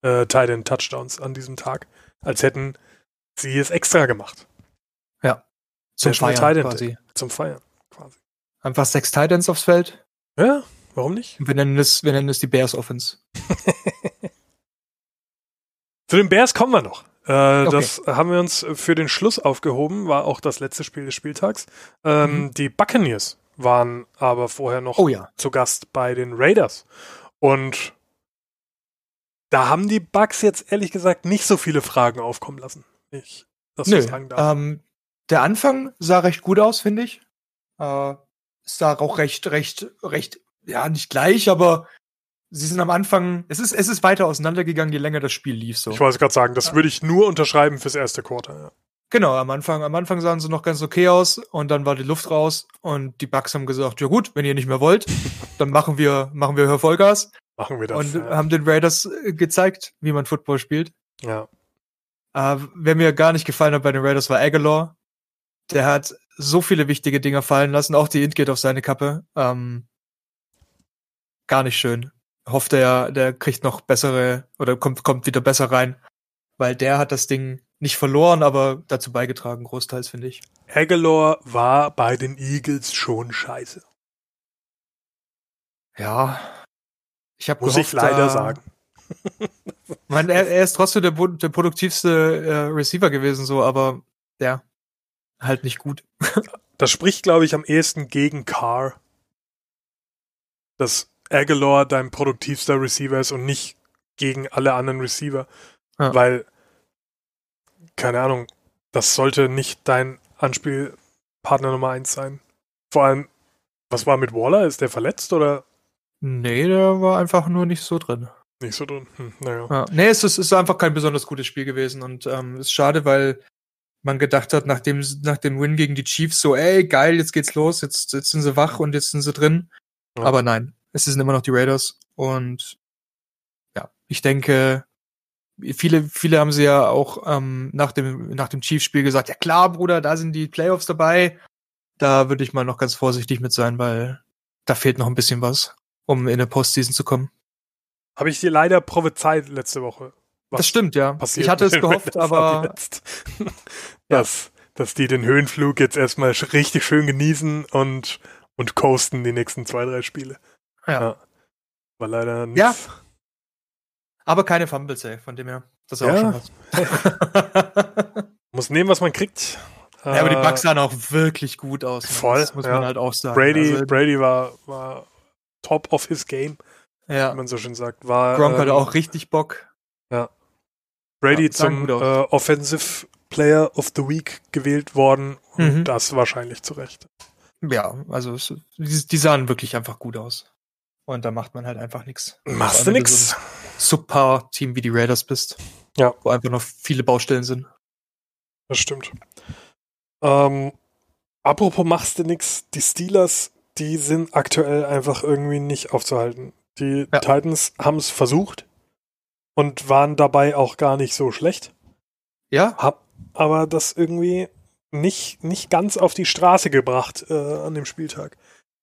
äh, Titan Touchdowns an diesem Tag, als hätten sie es extra gemacht. Ja. Zum Feiern quasi. Zum Feiern quasi. Einfach sechs Titans aufs Feld. Ja, warum nicht? Wir nennen es, wir nennen es die Bears Offense. Zu den Bears kommen wir noch. Äh, okay. Das haben wir uns für den Schluss aufgehoben, war auch das letzte Spiel des Spieltags. Ähm, mhm. Die Buccaneers waren aber vorher noch oh, ja. zu Gast bei den Raiders. Und da haben die Bucks jetzt ehrlich gesagt nicht so viele Fragen aufkommen lassen. Ich, das Nö, sagen darf. Ähm, der Anfang sah recht gut aus, finde ich. Äh, sah auch recht, recht, recht, ja, nicht gleich, aber sie sind am Anfang, es ist, es ist weiter auseinandergegangen, je länger das Spiel lief. So. Ich wollte gerade sagen, das würde ich nur unterschreiben fürs erste Quarter, ja. Genau, am Anfang, am Anfang sahen sie noch ganz okay aus und dann war die Luft raus und die Bugs haben gesagt, ja gut, wenn ihr nicht mehr wollt, dann machen wir, machen wir Vollgas. Machen wir das. Und ja. haben den Raiders äh, gezeigt, wie man Football spielt. Ja. Äh, wer mir gar nicht gefallen hat bei den Raiders war Aguilar. Der hat so viele wichtige Dinge fallen lassen, auch die Int geht auf seine Kappe. Ähm, gar nicht schön. Hofft er, der kriegt noch bessere oder kommt, kommt wieder besser rein. Weil der hat das Ding nicht verloren, aber dazu beigetragen, großteils, finde ich. Aguilar war bei den Eagles schon scheiße. Ja. Ich habe Muss gehofft, ich leider da, sagen. Man, er, er, ist trotzdem der, der produktivste äh, Receiver gewesen, so, aber ja, halt nicht gut. das spricht, glaube ich, am ehesten gegen Carr. Dass Aguilar dein produktivster Receiver ist und nicht gegen alle anderen Receiver. Ja. Weil, keine Ahnung, das sollte nicht dein Anspielpartner Nummer eins sein. Vor allem, was war mit Waller? Ist der verletzt oder? Nee, der war einfach nur nicht so drin. Nicht so drin. Hm, naja. Ja, nee, es ist, ist einfach kein besonders gutes Spiel gewesen und ähm, ist schade, weil man gedacht hat, nach dem, nach dem Win gegen die Chiefs, so, ey, geil, jetzt geht's los, jetzt, jetzt sind sie wach und jetzt sind sie drin. Ja. Aber nein, es sind immer noch die Raiders und ja, ich denke, viele, viele haben sie ja auch ähm, nach dem, nach dem Chiefs-Spiel gesagt, ja klar, Bruder, da sind die Playoffs dabei. Da würde ich mal noch ganz vorsichtig mit sein, weil da fehlt noch ein bisschen was, um in eine Postseason zu kommen. Habe ich dir leider prophezeit letzte Woche. Das stimmt, ja. Ich hatte es gehofft, aber. dass, dass die den Höhenflug jetzt erstmal richtig schön genießen und, und coasten die nächsten zwei, drei Spiele. Ja. ja. War leider nichts. Ja. Aber keine Fumbles, ey, von dem her. Das ist ja. auch schon was. muss nehmen, was man kriegt. Ja, aber die äh, Bugs sahen auch wirklich gut aus. Voll. Das muss ja. man halt auch sagen. Brady, also, Brady war, war top of his game ja. wie man so schön sagt. War, Gronk ähm, hatte auch richtig Bock. Ja. Brady ja, zum äh, Offensive Player of the Week gewählt worden und mhm. das wahrscheinlich zu Recht. Ja, also es, die, die, sahen wirklich einfach gut aus. Und da macht man halt einfach nichts. Machst du nix. So super Team wie die Raiders bist. Ja. Wo einfach noch viele Baustellen sind. Das stimmt. Ähm, apropos machst du nix, die Steelers, die sind aktuell einfach irgendwie nicht aufzuhalten. Die ja. Titans haben es versucht und waren dabei auch gar nicht so schlecht. Ja. Hab aber das irgendwie nicht, nicht ganz auf die Straße gebracht äh, an dem Spieltag.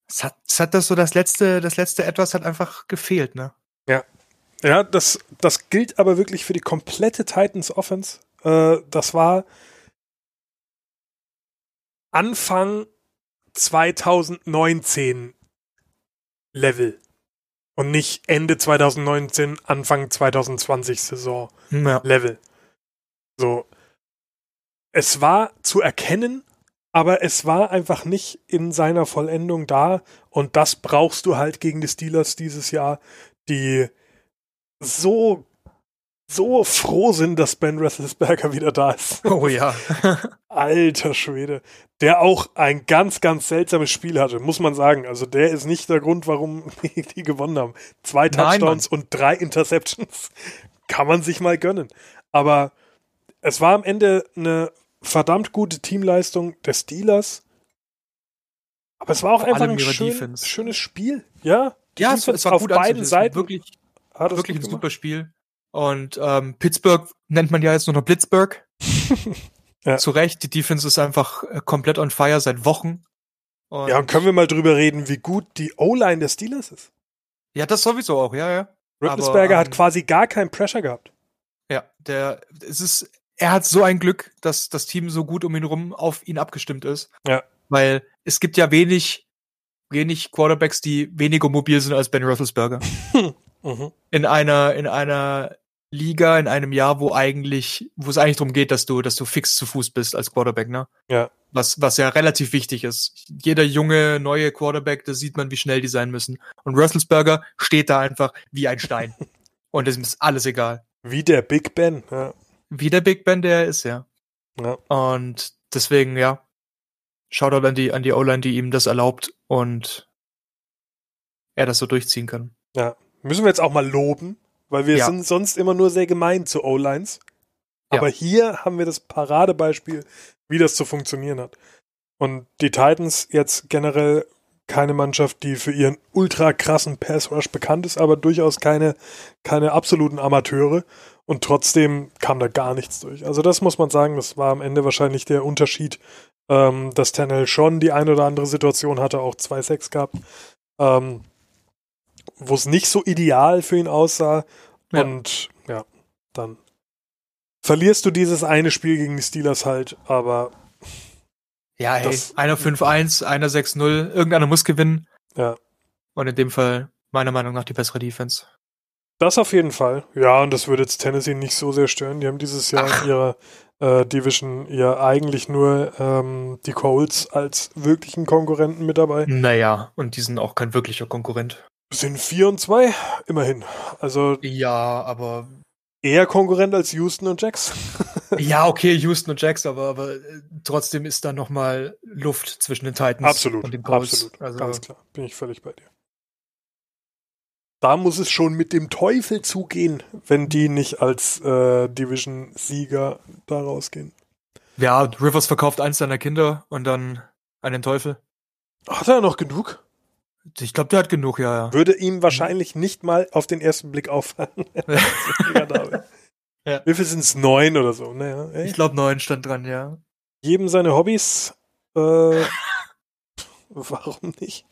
Es hat, es hat das so das letzte, das letzte etwas hat einfach gefehlt, ne? Ja. Ja, das, das gilt aber wirklich für die komplette Titans Offense. Äh, das war Anfang 2019 Level und nicht Ende 2019, Anfang 2020 Saison ja. Level. So. Es war zu erkennen, aber es war einfach nicht in seiner Vollendung da und das brauchst du halt gegen die Steelers dieses Jahr, die so so froh sind, dass Ben Roethlisberger wieder da ist. Oh ja. Alter Schwede. Der auch ein ganz, ganz seltsames Spiel hatte, muss man sagen. Also der ist nicht der Grund, warum die gewonnen haben. Zwei Touchdowns Nein, und drei Interceptions. Kann man sich mal gönnen. Aber es war am Ende eine verdammt gute Teamleistung der Steelers. Aber es war auch einfach ein schön, schönes Spiel. Ja, ja es, es war auf beiden Seiten. Wirklich, wirklich ein super Spiel. Und ähm, Pittsburgh nennt man ja jetzt nur noch Blitzburg. ja. Zu Recht, die Defense ist einfach äh, komplett on fire seit Wochen. Und ja, und können wir mal drüber reden, wie gut die O-Line der Steelers ist? Ja, das sowieso auch, ja, ja. Rittelsberger ähm, hat quasi gar keinen Pressure gehabt. Ja, der, es ist, er hat so ein Glück, dass das Team so gut um ihn rum auf ihn abgestimmt ist. Ja. Weil es gibt ja wenig, wenig Quarterbacks, die weniger mobil sind als Ben Roethlisberger. Mhm. In einer, in einer Liga, in einem Jahr, wo eigentlich, wo es eigentlich darum geht, dass du, dass du fix zu Fuß bist als Quarterback, ne? Ja. Was, was ja relativ wichtig ist. Jeder junge, neue Quarterback, da sieht man, wie schnell die sein müssen. Und Russelsberger steht da einfach wie ein Stein. Und es ist alles egal. Wie der Big Ben, ja. Wie der Big Ben, der ist, ja. ja. Und deswegen, ja. Shoutout an die, an die O-Line, die ihm das erlaubt und er das so durchziehen kann. Ja, Müssen wir jetzt auch mal loben, weil wir ja. sind sonst immer nur sehr gemein zu O-Lines. Aber ja. hier haben wir das Paradebeispiel, wie das zu funktionieren hat. Und die Titans jetzt generell keine Mannschaft, die für ihren ultra krassen Pass Rush bekannt ist, aber durchaus keine, keine absoluten Amateure. Und trotzdem kam da gar nichts durch. Also das muss man sagen, das war am Ende wahrscheinlich der Unterschied, ähm, dass Tennell schon die eine oder andere Situation hatte, auch 2-6 gehabt. Ähm, wo es nicht so ideal für ihn aussah. Ja. Und ja, dann verlierst du dieses eine Spiel gegen die Steelers halt, aber. Ja, hey, einer 5-1, einer 6-0, irgendeiner muss gewinnen. Ja. Und in dem Fall, meiner Meinung nach, die bessere Defense. Das auf jeden Fall. Ja, und das würde jetzt Tennessee nicht so sehr stören. Die haben dieses Jahr Ach. in ihrer äh, Division ja eigentlich nur ähm, die Colts als wirklichen Konkurrenten mit dabei. Naja, und die sind auch kein wirklicher Konkurrent. Sind 4 und 2, immerhin. Also. Ja, aber. Eher Konkurrent als Houston und Jacks. ja, okay, Houston und Jacks, aber, aber äh, trotzdem ist da nochmal Luft zwischen den Titans absolut, und den Colts. Absolut, also, ganz klar. Bin ich völlig bei dir. Da muss es schon mit dem Teufel zugehen, wenn die nicht als äh, Division-Sieger da rausgehen. Ja, Rivers verkauft eins seiner Kinder und dann an den Teufel. Hat er noch genug? Ich glaube, der hat genug, ja, ja. Würde ihm wahrscheinlich nicht mal auf den ersten Blick auffallen. ja. Wie viel sind es? Neun oder so? Naja, ich glaube, neun stand dran, ja. Jedem seine Hobbys. Äh, warum nicht?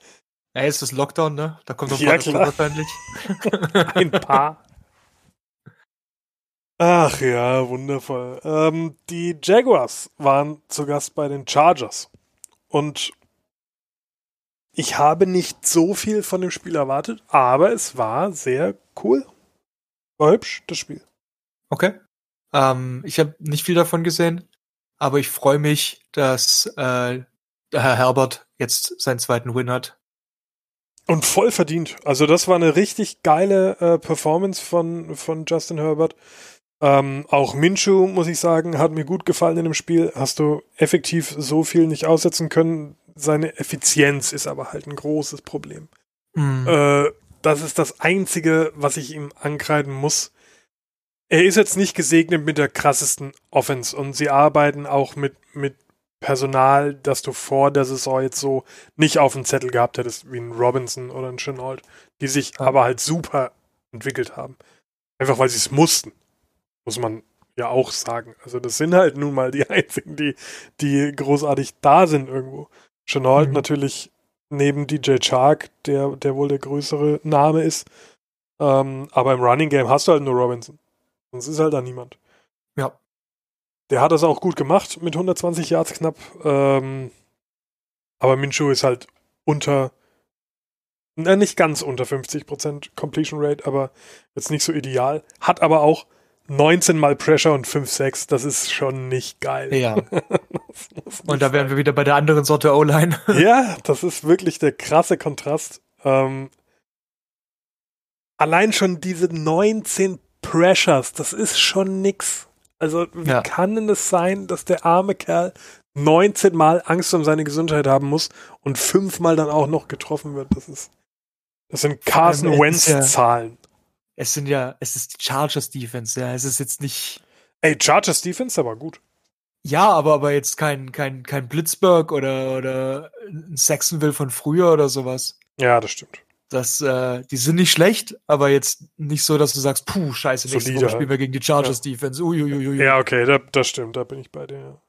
Ja, ist das Lockdown, ne? Da kommt noch ja, klar. wahrscheinlich. Ein paar. Ach ja, wundervoll. Ähm, die Jaguars waren zu Gast bei den Chargers. Und ich habe nicht so viel von dem Spiel erwartet, aber es war sehr cool. War hübsch, das Spiel. Okay. Ähm, ich habe nicht viel davon gesehen, aber ich freue mich, dass äh, der Herr Herbert jetzt seinen zweiten Win hat. Und voll verdient. Also das war eine richtig geile äh, Performance von, von Justin Herbert. Ähm, auch Minshu, muss ich sagen, hat mir gut gefallen in dem Spiel. Hast du effektiv so viel nicht aussetzen können seine Effizienz ist aber halt ein großes Problem. Mhm. Äh, das ist das Einzige, was ich ihm ankreiden muss. Er ist jetzt nicht gesegnet mit der krassesten Offense und sie arbeiten auch mit, mit Personal, das du vor der Saison jetzt so nicht auf dem Zettel gehabt hättest, wie ein Robinson oder ein Chenault, die sich ja. aber halt super entwickelt haben. Einfach weil sie es mussten. Muss man ja auch sagen. Also das sind halt nun mal die einzigen, die, die großartig da sind irgendwo. Chenault mhm. natürlich neben DJ Chark, der, der wohl der größere Name ist. Ähm, aber im Running Game hast du halt nur Robinson. Sonst ist halt da niemand. Der hat das auch gut gemacht mit 120 Yards knapp. Ähm, aber Minshu ist halt unter, na, nicht ganz unter 50% Completion Rate, aber jetzt nicht so ideal. Hat aber auch 19 mal Pressure und 5 6, das ist schon nicht geil. Ja. und da wären wir wieder bei der anderen Sorte O-Line. ja, das ist wirklich der krasse Kontrast. Ähm, allein schon diese 19 Pressures, das ist schon nix. Also, wie ja. kann denn es sein, dass der arme Kerl 19 Mal Angst um seine Gesundheit haben muss und fünfmal dann auch noch getroffen wird? Das ist, das sind Carson Wentz-Zahlen es sind ja, es ist Chargers Defense, ja, es ist jetzt nicht. Ey, Chargers Defense, aber gut. Ja, aber, aber jetzt kein, kein, kein Blitzburg oder, oder ein Saxonville von früher oder sowas. Ja, das stimmt. Das, äh, die sind nicht schlecht, aber jetzt nicht so, dass du sagst, puh, scheiße, nächste Solide, Woche spielen wir gegen die Chargers ja. Defense. Uiuiui. Ja, okay, da, das stimmt, da bin ich bei dir.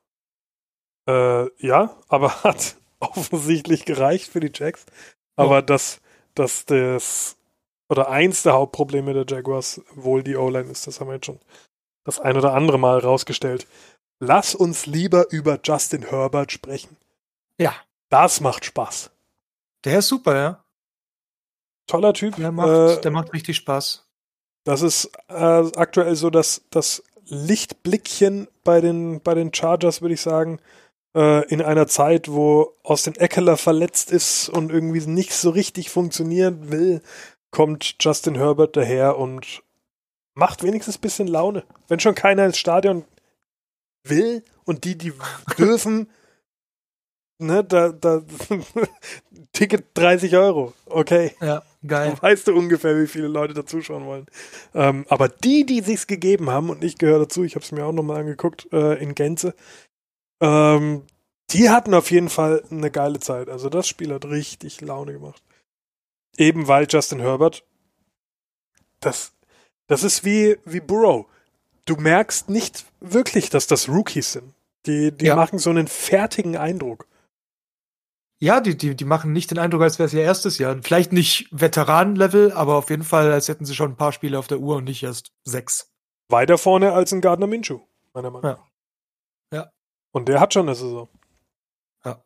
Äh, ja, aber hat offensichtlich gereicht für die Jacks. Aber oh. dass, dass das oder eins der Hauptprobleme der Jaguars wohl die O-Line ist. Das haben wir jetzt schon das ein oder andere Mal rausgestellt. Lass uns lieber über Justin Herbert sprechen. Ja. Das macht Spaß. Der ist super, ja. Toller Typ. Der macht, äh, der macht richtig Spaß. Das ist äh, aktuell so das, das Lichtblickchen bei den, bei den Chargers, würde ich sagen. Äh, in einer Zeit, wo Austin Eckler verletzt ist und irgendwie nicht so richtig funktionieren will, kommt Justin Herbert daher und macht wenigstens ein bisschen Laune. Wenn schon keiner ins Stadion will und die, die dürfen, ne, da, da, Ticket 30 Euro. Okay. Ja, geil. Dann weißt du ungefähr, wie viele Leute da zuschauen wollen. Ähm, aber die, die sich's gegeben haben, und ich gehöre dazu, ich habe es mir auch nochmal angeguckt, äh, in Gänze, ähm, die hatten auf jeden Fall eine geile Zeit. Also das Spiel hat richtig Laune gemacht. Eben weil Justin Herbert, das, das ist wie, wie Burrow. Du merkst nicht wirklich, dass das Rookies sind. Die, die ja. machen so einen fertigen Eindruck. Ja, die, die, die machen nicht den Eindruck, als wäre es ihr erstes Jahr. Vielleicht nicht Veteranenlevel, aber auf jeden Fall, als hätten sie schon ein paar Spiele auf der Uhr und nicht erst sechs. Weiter vorne als ein Gardner Minshew. Meiner Meinung nach. Ja. ja. Und der hat schon eine Saison. Ja.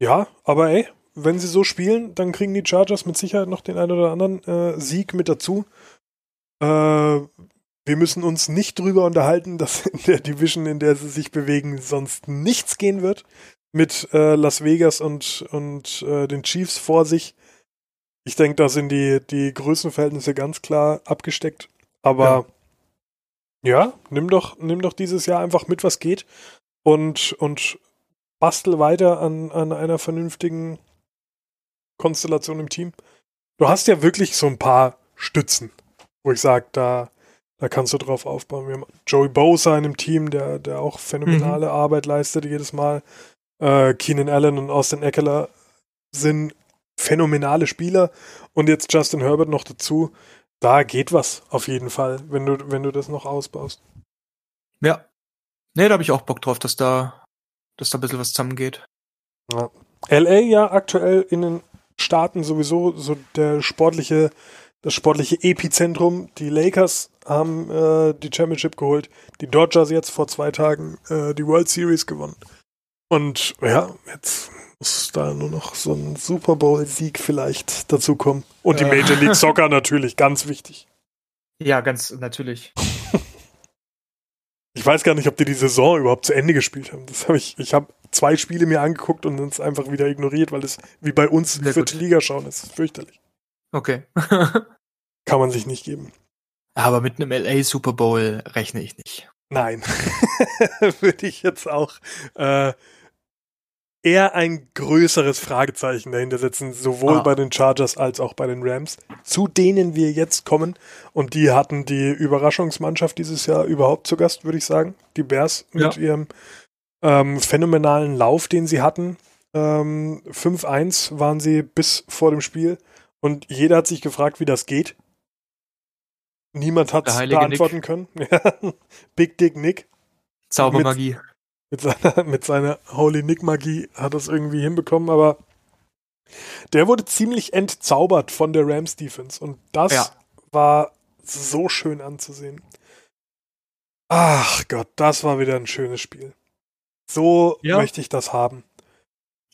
Ja, aber ey, wenn sie so spielen, dann kriegen die Chargers mit Sicherheit noch den einen oder anderen äh, Sieg mit dazu. Äh, wir müssen uns nicht drüber unterhalten, dass in der Division, in der sie sich bewegen, sonst nichts gehen wird. Mit äh, Las Vegas und, und äh, den Chiefs vor sich. Ich denke, da sind die, die Größenverhältnisse ganz klar abgesteckt. Aber ja. ja, nimm doch, nimm doch dieses Jahr einfach mit, was geht. Und, und bastel weiter an, an einer vernünftigen Konstellation im Team. Du hast ja wirklich so ein paar Stützen, wo ich sage, da, da kannst du drauf aufbauen. Wir haben Joey Bosa in dem Team, der, der auch phänomenale mhm. Arbeit leistet jedes Mal. Äh, Keenan Allen und Austin Eckler sind phänomenale Spieler. Und jetzt Justin Herbert noch dazu. Da geht was auf jeden Fall, wenn du, wenn du das noch ausbaust. Ja. Nee, da habe ich auch Bock drauf, dass da, dass da ein bisschen was zusammengeht. Ja. LA ja aktuell in den Staaten sowieso so der sportliche, das sportliche Epizentrum. Die Lakers haben äh, die Championship geholt, die Dodgers jetzt vor zwei Tagen äh, die World Series gewonnen. Und ja, jetzt muss da nur noch so ein Super Bowl-Sieg vielleicht dazu kommen. Und die. Major League Soccer natürlich, ganz wichtig. Ja, ganz natürlich. ich weiß gar nicht, ob die die Saison überhaupt zu Ende gespielt haben. Das habe ich, ich habe zwei Spiele mir angeguckt und dann es einfach wieder ignoriert, weil es wie bei uns Sehr vierte gut. Liga schauen ist. Fürchterlich. Okay. Kann man sich nicht geben. Aber mit einem LA Super Bowl rechne ich nicht. Nein. Würde ich jetzt auch äh, eher ein größeres Fragezeichen dahinter setzen, sowohl ah. bei den Chargers als auch bei den Rams, zu denen wir jetzt kommen. Und die hatten die Überraschungsmannschaft dieses Jahr überhaupt zu Gast, würde ich sagen. Die Bears mit ja. ihrem ähm, phänomenalen Lauf, den sie hatten. Ähm, 5-1 waren sie bis vor dem Spiel und jeder hat sich gefragt, wie das geht. Niemand hat es beantworten Nick. können. Big Dick Nick. Zaubermagie. Mit, seiner, mit seiner Holy Nick Magie hat das irgendwie hinbekommen, aber der wurde ziemlich entzaubert von der Rams Defense und das ja. war so schön anzusehen. Ach Gott, das war wieder ein schönes Spiel. So ja. möchte ich das haben.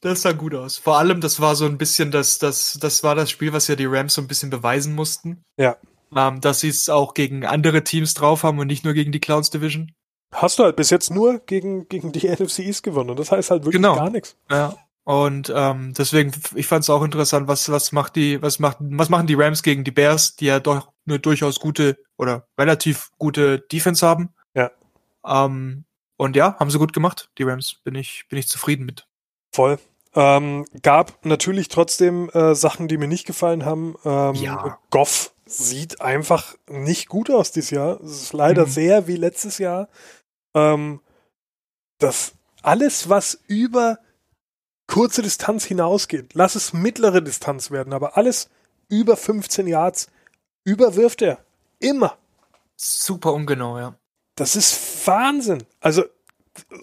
Das sah gut aus. Vor allem, das war so ein bisschen das, das, das war das Spiel, was ja die Rams so ein bisschen beweisen mussten. Ja. Ähm, dass sie es auch gegen andere Teams drauf haben und nicht nur gegen die Clowns Division. Hast du halt bis jetzt nur gegen, gegen die NFC East gewonnen. Und das heißt halt wirklich genau. gar nichts. Ja. Und ähm, deswegen, ich fand es auch interessant, was, was macht die, was macht, was machen die Rams gegen die Bears, die ja doch eine durchaus gute oder relativ gute Defense haben. Ja. Ähm, und ja, haben sie gut gemacht, die Rams. Bin ich, bin ich zufrieden mit. Voll. Ähm, gab natürlich trotzdem äh, Sachen, die mir nicht gefallen haben. Ähm, ja. Goff sieht einfach nicht gut aus dieses Jahr. Es ist leider mhm. sehr wie letztes Jahr. Ähm, das alles, was über kurze Distanz hinausgeht, lass es mittlere Distanz werden, aber alles über 15 Yards überwirft er. Immer. Super ungenau, ja. Das ist Wahnsinn. Also,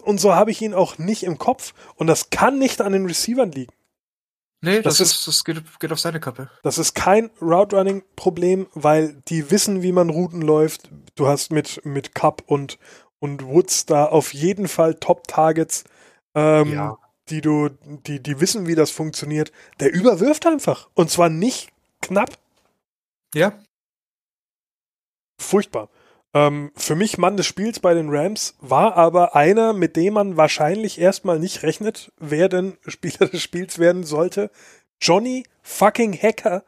und so habe ich ihn auch nicht im Kopf. Und das kann nicht an den Receivern liegen. Nee, das, das ist, das geht, geht, auf seine Kappe. Das ist kein Route Running Problem, weil die wissen, wie man Routen läuft. Du hast mit, mit Cup und, und Woods da auf jeden Fall Top Targets, ähm, ja. die du, die, die wissen, wie das funktioniert. Der überwirft einfach. Und zwar nicht knapp. Ja. Furchtbar. Ähm, für mich Mann des Spiels bei den Rams war aber einer, mit dem man wahrscheinlich erstmal nicht rechnet, wer denn Spieler des Spiels werden sollte. Johnny fucking Hacker,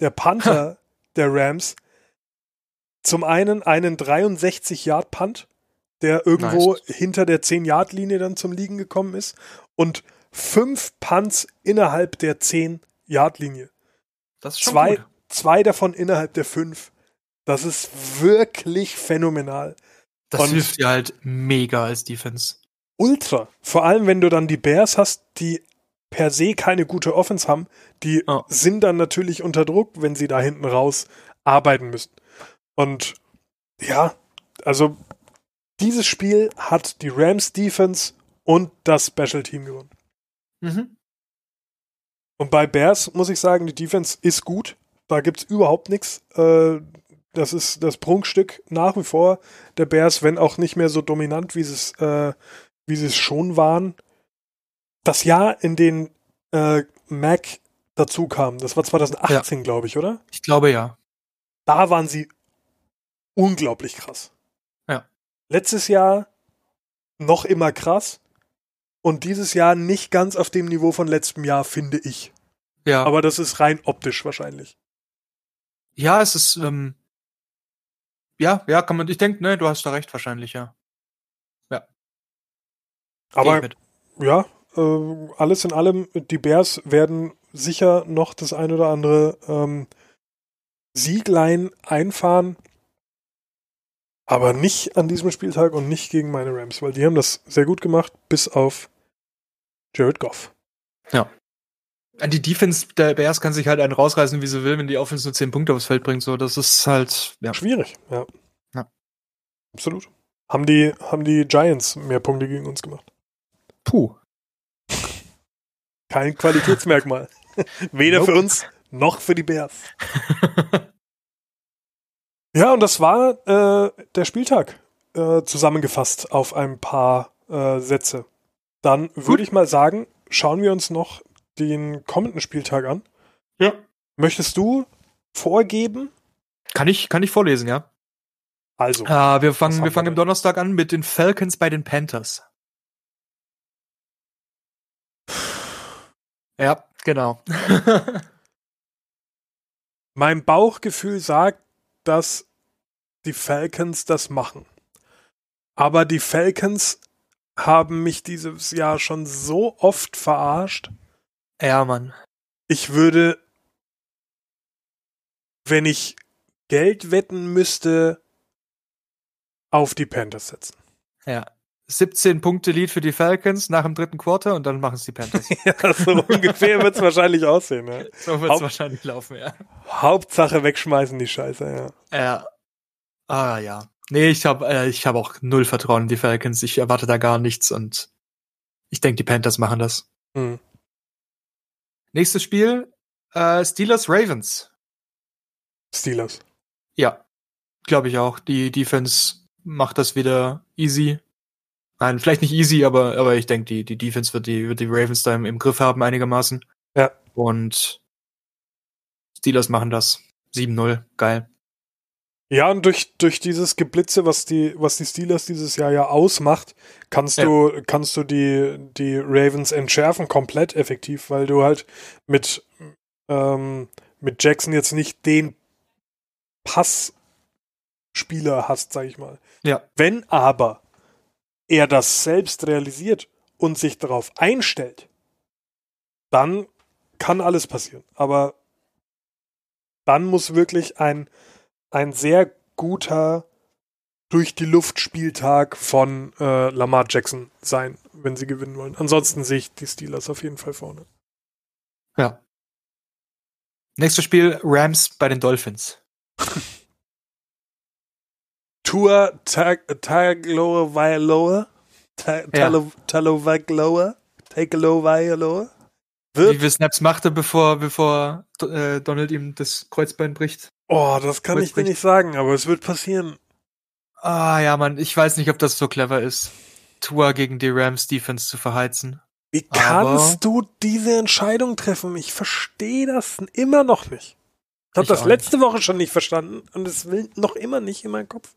der Panther der Rams. Zum einen einen 63-Yard-Punt, der irgendwo nice. hinter der 10-Yard-Linie dann zum Liegen gekommen ist. Und fünf Punts innerhalb der 10-Yard-Linie. Das ist schon zwei, gut. zwei davon innerhalb der fünf. Das ist wirklich phänomenal. Das Und hilft dir halt mega als Defense. Ultra. Vor allem, wenn du dann die Bears hast, die per se keine gute Offense haben, die oh. sind dann natürlich unter Druck, wenn sie da hinten raus arbeiten müssen. Und ja, also dieses Spiel hat die Rams Defense und das Special Team gewonnen. Mhm. Und bei Bears muss ich sagen, die Defense ist gut. Da gibt es überhaupt nichts. Äh, das ist das Prunkstück nach wie vor der Bears, wenn auch nicht mehr so dominant, wie sie es, äh, es schon waren. Das Jahr, in dem äh, Mac dazu kam, das war 2018, ja. glaube ich, oder? Ich glaube ja. Da waren sie unglaublich krass. Letztes Jahr noch immer krass und dieses Jahr nicht ganz auf dem Niveau von letztem Jahr, finde ich. Ja. Aber das ist rein optisch wahrscheinlich. Ja, es ist, ähm, ja, ja, kann man, ich denke, ne, du hast da recht wahrscheinlich, ja. Ja. Aber, ja, äh, alles in allem, die Bears werden sicher noch das ein oder andere ähm, Sieglein einfahren. Aber nicht an diesem Spieltag und nicht gegen meine Rams, weil die haben das sehr gut gemacht, bis auf Jared Goff. Ja. Die Defense der Bears kann sich halt einen rausreißen, wie sie will, wenn die Offense nur 10 Punkte aufs Feld bringt. So, das ist halt ja. schwierig. Ja. ja. Absolut. Haben die, haben die Giants mehr Punkte gegen uns gemacht? Puh. Kein Qualitätsmerkmal. Weder nope. für uns noch für die Bears. Ja, und das war äh, der Spieltag äh, zusammengefasst auf ein paar äh, Sätze. Dann würde ich mal sagen, schauen wir uns noch den kommenden Spieltag an. Ja. Möchtest du vorgeben? Kann ich, kann ich vorlesen, ja. Also. Uh, wir fangen, wir fangen am Donnerstag an mit den Falcons bei den Panthers. Ja, genau. mein Bauchgefühl sagt, dass die Falcons das machen. Aber die Falcons haben mich dieses Jahr schon so oft verarscht. Ja, Mann. Ich würde, wenn ich Geld wetten müsste, auf die Panthers setzen. Ja. 17 Punkte Lead für die Falcons nach dem dritten Quarter und dann machen es die Panthers. ja, so ungefähr wird es wahrscheinlich aussehen. Ja. So wird es wahrscheinlich laufen, ja. Hauptsache wegschmeißen die Scheiße, ja. Ja. Ah, ja. Nee, ich habe äh, ich hab auch null Vertrauen in die Falcons. Ich erwarte da gar nichts und ich denke, die Panthers machen das. Mhm. Nächstes Spiel, äh, Steelers Ravens. Steelers. Ja, glaube ich auch. Die Defense macht das wieder easy. Nein, vielleicht nicht easy, aber, aber ich denke, die, die Defense wird die, wird die Ravens da im, im Griff haben einigermaßen. Ja. Und Steelers machen das. 7-0. Geil. Ja, und durch, durch dieses Geblitze, was die, was die Steelers dieses Jahr ja ausmacht, kannst ja. du, kannst du die, die Ravens entschärfen, komplett effektiv, weil du halt mit, ähm, mit Jackson jetzt nicht den Passspieler hast, sag ich mal. Ja. Wenn aber er das selbst realisiert und sich darauf einstellt, dann kann alles passieren. Aber dann muss wirklich ein, ein sehr guter durch die Luft Spieltag von äh, Lamar Jackson sein, wenn sie gewinnen wollen. Ansonsten sehe ich die Steelers auf jeden Fall vorne. Ja. Nächstes Spiel Rams bei den Dolphins. Tour Tagovailoa Tagovailoa Tagovailoa Wie viele Snaps machte, bevor, bevor äh, Donald ihm das Kreuzbein bricht? Oh, das kann ich dir nicht sagen, aber es wird passieren. Ah ja, Mann, ich weiß nicht, ob das so clever ist, Tua gegen die Rams Defense zu verheizen. Wie kannst aber du diese Entscheidung treffen? Ich verstehe das immer noch nicht. Ich habe das letzte nicht. Woche schon nicht verstanden und es will noch immer nicht in meinen Kopf.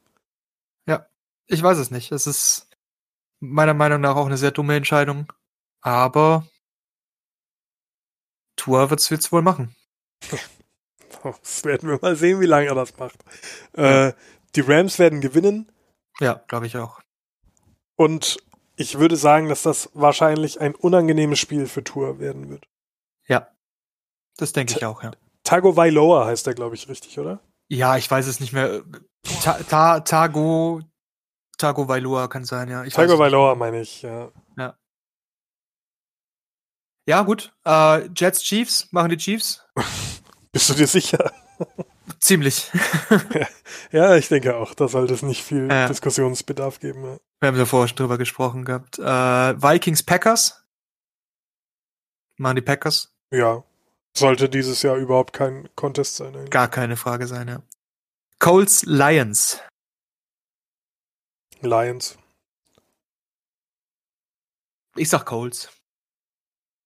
Ja, ich weiß es nicht. Es ist meiner Meinung nach auch eine sehr dumme Entscheidung. Aber Tour wird es jetzt wohl machen. Das werden wir mal sehen, wie lange er das macht. Äh, die Rams werden gewinnen. Ja, glaube ich auch. Und ich würde sagen, dass das wahrscheinlich ein unangenehmes Spiel für Tour werden wird. Ja, das denke ich auch, ja. Tago Vailoa heißt er, glaube ich, richtig, oder? Ja, ich weiß es nicht mehr. Ta Ta Tago Tago Vailoa kann sein, ja. Ich Tago Vailoa meine ich, ja. Ja. Ja, gut. Äh, Jets Chiefs, machen die Chiefs. Bist du dir sicher? Ziemlich. ja, ich denke auch. Da sollte es nicht viel ja. Diskussionsbedarf geben. Ja. Wir haben ja vorher schon drüber gesprochen gehabt. Äh, Vikings Packers. Machen die Packers? Ja. Sollte dieses Jahr überhaupt kein Contest sein. Eigentlich. Gar keine Frage sein, ja. Colts Lions. Lions. Ich sag Colts.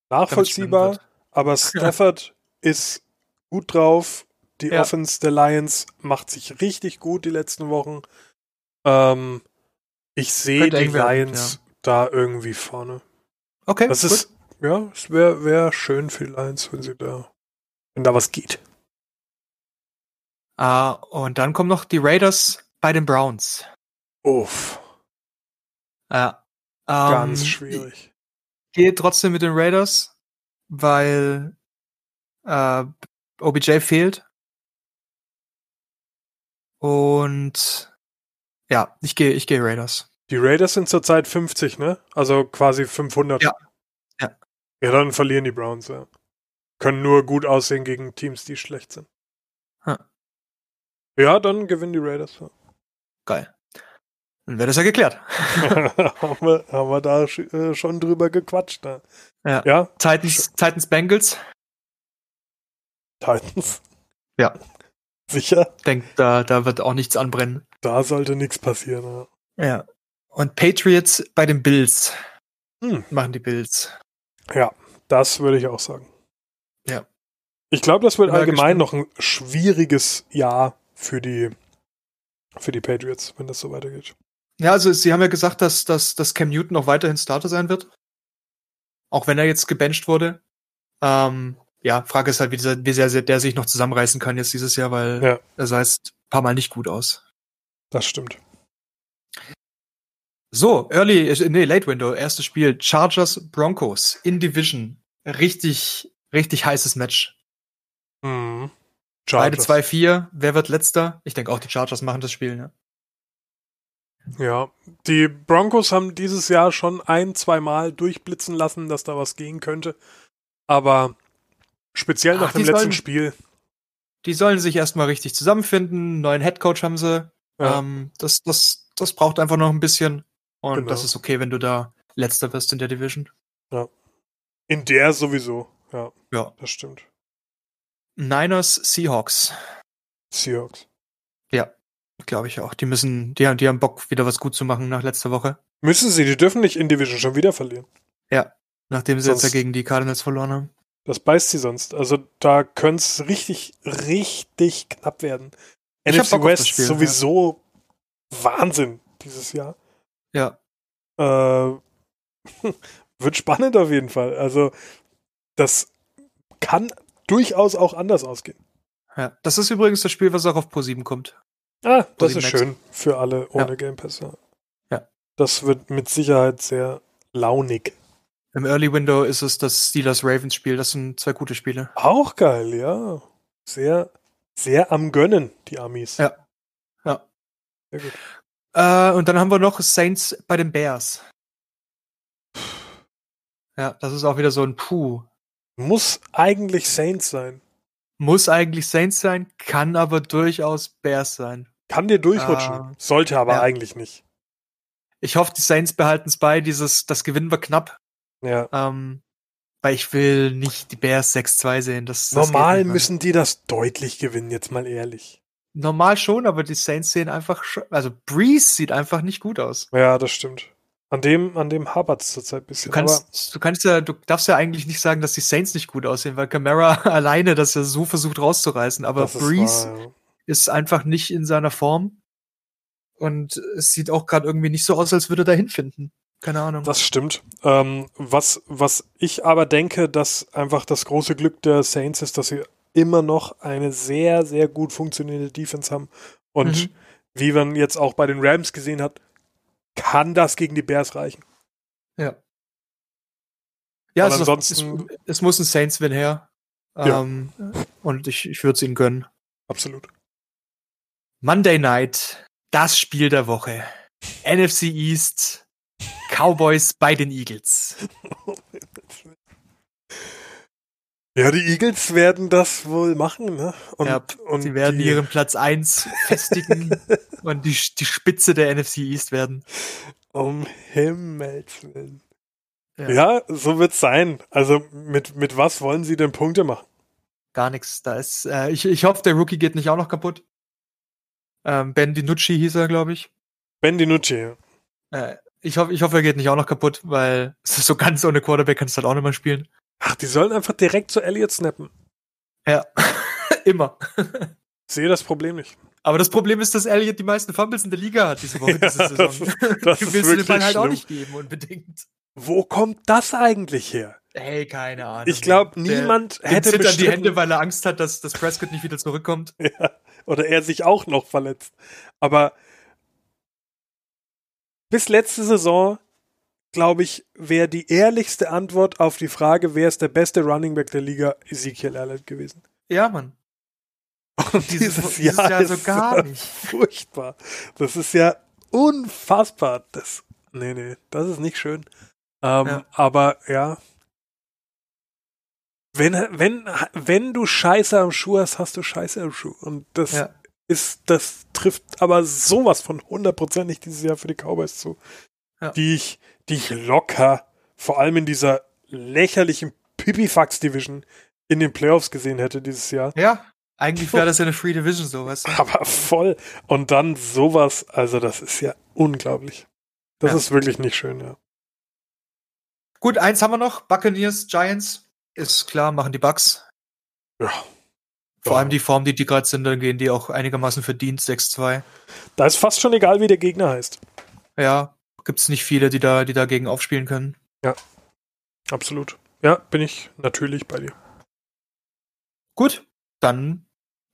Nachvollziehbar, aber Stafford ist gut drauf. Die ja. Offense der Lions macht sich richtig gut die letzten Wochen. Ähm, ich sehe die Lions ja. da irgendwie vorne. Okay. Das gut. ist, ja, es wäre wär schön für die Lions, wenn sie da, wenn da was geht. Uh, und dann kommen noch die Raiders bei den Browns. Uff. Ja. Um, Ganz schwierig. Gehe trotzdem mit den Raiders, weil äh, OBJ fehlt. Und ja, ich gehe ich gehe Raiders. Die Raiders sind zurzeit 50, ne? Also quasi 500. Ja. Ja. Ja, dann verlieren die Browns, ja. Können nur gut aussehen gegen Teams, die schlecht sind. Hm. Ja, dann gewinnen die Raiders. Ja. Geil. Dann wäre das ja geklärt. haben, wir, haben wir da äh, schon drüber gequatscht. Ne? Ja. ja. Titans, Titans Bengals. Titans. Ja. Sicher? Denk, da, da wird auch nichts anbrennen. Da sollte nichts passieren. Ja. ja. Und Patriots bei den Bills. Hm. Machen die Bills. Ja, das würde ich auch sagen. Ja. Ich glaube, das wird allgemein noch ein schwieriges Jahr für die, für die Patriots, wenn das so weitergeht. Ja, also sie haben ja gesagt, dass, dass, dass Cam Newton auch weiterhin Starter sein wird. Auch wenn er jetzt gebencht wurde. Ähm, ja, Frage ist halt, wie, dieser, wie sehr der sich noch zusammenreißen kann jetzt dieses Jahr, weil ja. er sah jetzt ein paar Mal nicht gut aus. Das stimmt. So, Early, äh, nee, Late Window, erstes Spiel. Chargers Broncos in Division. Richtig, richtig heißes Match. Mhm. Beide 2-4. Wer wird letzter? Ich denke auch, die Chargers machen das Spiel, ne? Ja, die Broncos haben dieses Jahr schon ein, zwei Mal durchblitzen lassen, dass da was gehen könnte. Aber speziell nach Ach, dem letzten sollen, Spiel. Die sollen sich erstmal richtig zusammenfinden. Neuen Headcoach haben sie. Ja. Ähm, das, das, das braucht einfach noch ein bisschen. Und genau. das ist okay, wenn du da letzter wirst in der Division. Ja. In der sowieso. Ja. Ja. Das stimmt. Niners, Seahawks. Seahawks. Ja. Glaube ich auch. Die müssen, die, die haben Bock, wieder was gut zu machen nach letzter Woche. Müssen sie, die dürfen nicht in Division schon wieder verlieren. Ja, nachdem sie sonst, jetzt ja gegen die Cardinals verloren haben. Das beißt sie sonst. Also da könnte es richtig, richtig knapp werden. Ich NFC West Spiel, sowieso ja. Wahnsinn dieses Jahr. Ja. Äh, wird spannend auf jeden Fall. Also das kann durchaus auch anders ausgehen. Ja, das ist übrigens das Spiel, was auch auf Pro 7 kommt. Ah, das ist Max. schön für alle ohne ja. Game Pass. Ja. ja. Das wird mit Sicherheit sehr launig. Im Early Window ist es das Steelers-Ravens-Spiel. Das sind zwei gute Spiele. Auch geil, ja. Sehr, sehr am Gönnen, die Amis. Ja. Ja. Sehr gut. Äh, und dann haben wir noch Saints bei den Bears. Ja, das ist auch wieder so ein Puh. Muss eigentlich Saints sein. Muss eigentlich Saints sein, kann aber durchaus Bears sein. Kann dir durchrutschen. Uh, Sollte aber ja. eigentlich nicht. Ich hoffe, die Saints behalten es bei, dieses, das gewinnen wir knapp. Ja. Ähm, weil ich will nicht die Bears 6-2 sehen. Das, das Normal müssen die das deutlich gewinnen, jetzt mal ehrlich. Normal schon, aber die Saints sehen einfach, also Breeze sieht einfach nicht gut aus. Ja, das stimmt. An dem, an dem hapert es zurzeit ein bisschen. Du kannst, du kannst ja, du darfst ja eigentlich nicht sagen, dass die Saints nicht gut aussehen, weil Camara alleine das ja so versucht rauszureißen. Aber Breeze ist, ist, einfach nicht in seiner Form. Und es sieht auch gerade irgendwie nicht so aus, als würde er da hinfinden. Keine Ahnung. Das stimmt. Ähm, was, was ich aber denke, dass einfach das große Glück der Saints ist, dass sie immer noch eine sehr, sehr gut funktionierende Defense haben. Und mhm. wie man jetzt auch bei den Rams gesehen hat, kann das gegen die Bears reichen. Ja. Ja, es, ansonsten, es, es, muss ein Saints-Win her. Ja. Ähm, und ich, ich würde es ihnen gönnen. Absolut. Monday Night, das Spiel der Woche. NFC East, Cowboys bei den Eagles. Ja, die Eagles werden das wohl machen, ne? Und, ja, und sie werden die... ihren Platz 1 festigen und die, die Spitze der NFC East werden. Um Himmels Willen. Ja, ja so wird's sein. Also mit, mit was wollen sie denn Punkte machen? Gar nichts. Da ist, äh, ich, ich hoffe, der Rookie geht nicht auch noch kaputt. Ähm, ben DiNucci hieß er, glaube ich. Ben DiNucci, ja. Äh, ich hoffe, ich hoffe, er geht nicht auch noch kaputt, weil so ganz ohne Quarterback kannst du halt auch nicht mehr spielen. Ach, die sollen einfach direkt zu Elliott snappen. Ja, immer. Sehe das Problem nicht. Aber das Problem ist, dass Elliott die meisten Fumbles in der Liga hat diese Woche, ja, diese Saison. Das, das du willst den Ball halt schlimm. auch nicht geben, unbedingt. Wo kommt das eigentlich her? Hey, keine Ahnung. Ich glaube, niemand der, hätte bestritten. die Hände, weil er Angst hat, dass, dass Prescott nicht wieder zurückkommt. Ja, oder er sich auch noch verletzt. Aber bis letzte Saison, glaube ich, wäre die ehrlichste Antwort auf die Frage, wer ist der beste Running Back der Liga, Ezekiel Elliott gewesen. Ja, Mann. Und dieses, dieses Jahr, Jahr so gar nicht. Furchtbar. Das ist ja unfassbar. Das, nee, nee, das ist nicht schön. Ähm, ja. Aber ja. Wenn, wenn, wenn du Scheiße am Schuh hast, hast du Scheiße am Schuh. Und das ja. Ist, das trifft aber sowas von hundertprozentig dieses Jahr für die Cowboys zu. Ja. Die ich, die ich locker, vor allem in dieser lächerlichen Pipifax-Division in den Playoffs gesehen hätte dieses Jahr. Ja, eigentlich wäre das ja eine Free Division so, weißt du? Aber voll. Und dann sowas, also das ist ja unglaublich. Das ja. ist wirklich nicht schön, ja. Gut, eins haben wir noch. Buccaneers, Giants. Ist klar, machen die Bucks. Ja. Vor ja. allem die Form, die die gerade sind, dann gehen die auch einigermaßen verdient, 6-2. Da ist fast schon egal, wie der Gegner heißt. Ja, gibt es nicht viele, die da, die dagegen aufspielen können. Ja, absolut. Ja, bin ich natürlich bei dir. Gut, dann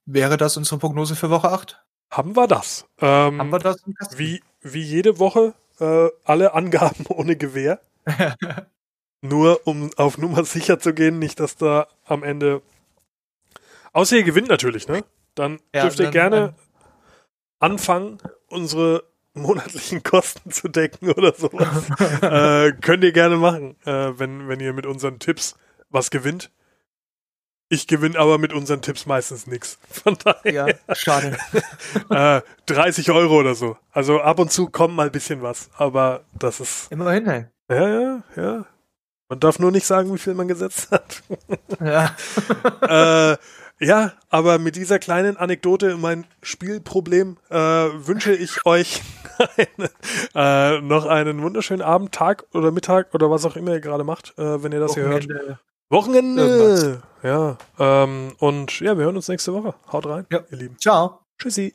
wäre das unsere Prognose für Woche 8. Haben wir das. Ähm, Haben wir das? Wie, wie jede Woche äh, alle Angaben ohne Gewehr. Nur um auf Nummer sicher zu gehen, nicht, dass da am Ende. Außer ihr gewinnt natürlich, ne? Dann ja, dürft ihr gerne an anfangen, unsere monatlichen Kosten zu decken oder sowas. äh, könnt ihr gerne machen, äh, wenn, wenn ihr mit unseren Tipps was gewinnt. Ich gewinne aber mit unseren Tipps meistens nichts. Von daher. Ja, schade. äh, 30 Euro oder so. Also ab und zu kommt mal ein bisschen was. Aber das ist. Immerhin, ey. Ja, ja, ja. Man darf nur nicht sagen, wie viel man gesetzt hat. ja. äh, ja, aber mit dieser kleinen Anekdote mein Spielproblem äh, wünsche ich euch eine, äh, noch einen wunderschönen Abend, Tag oder Mittag oder was auch immer ihr gerade macht, äh, wenn ihr das Wochenende. hier hört. Wochenende. Irgendwas. Ja. Ähm, und ja, wir hören uns nächste Woche. Haut rein, ja. ihr Lieben. Ciao. Tschüssi.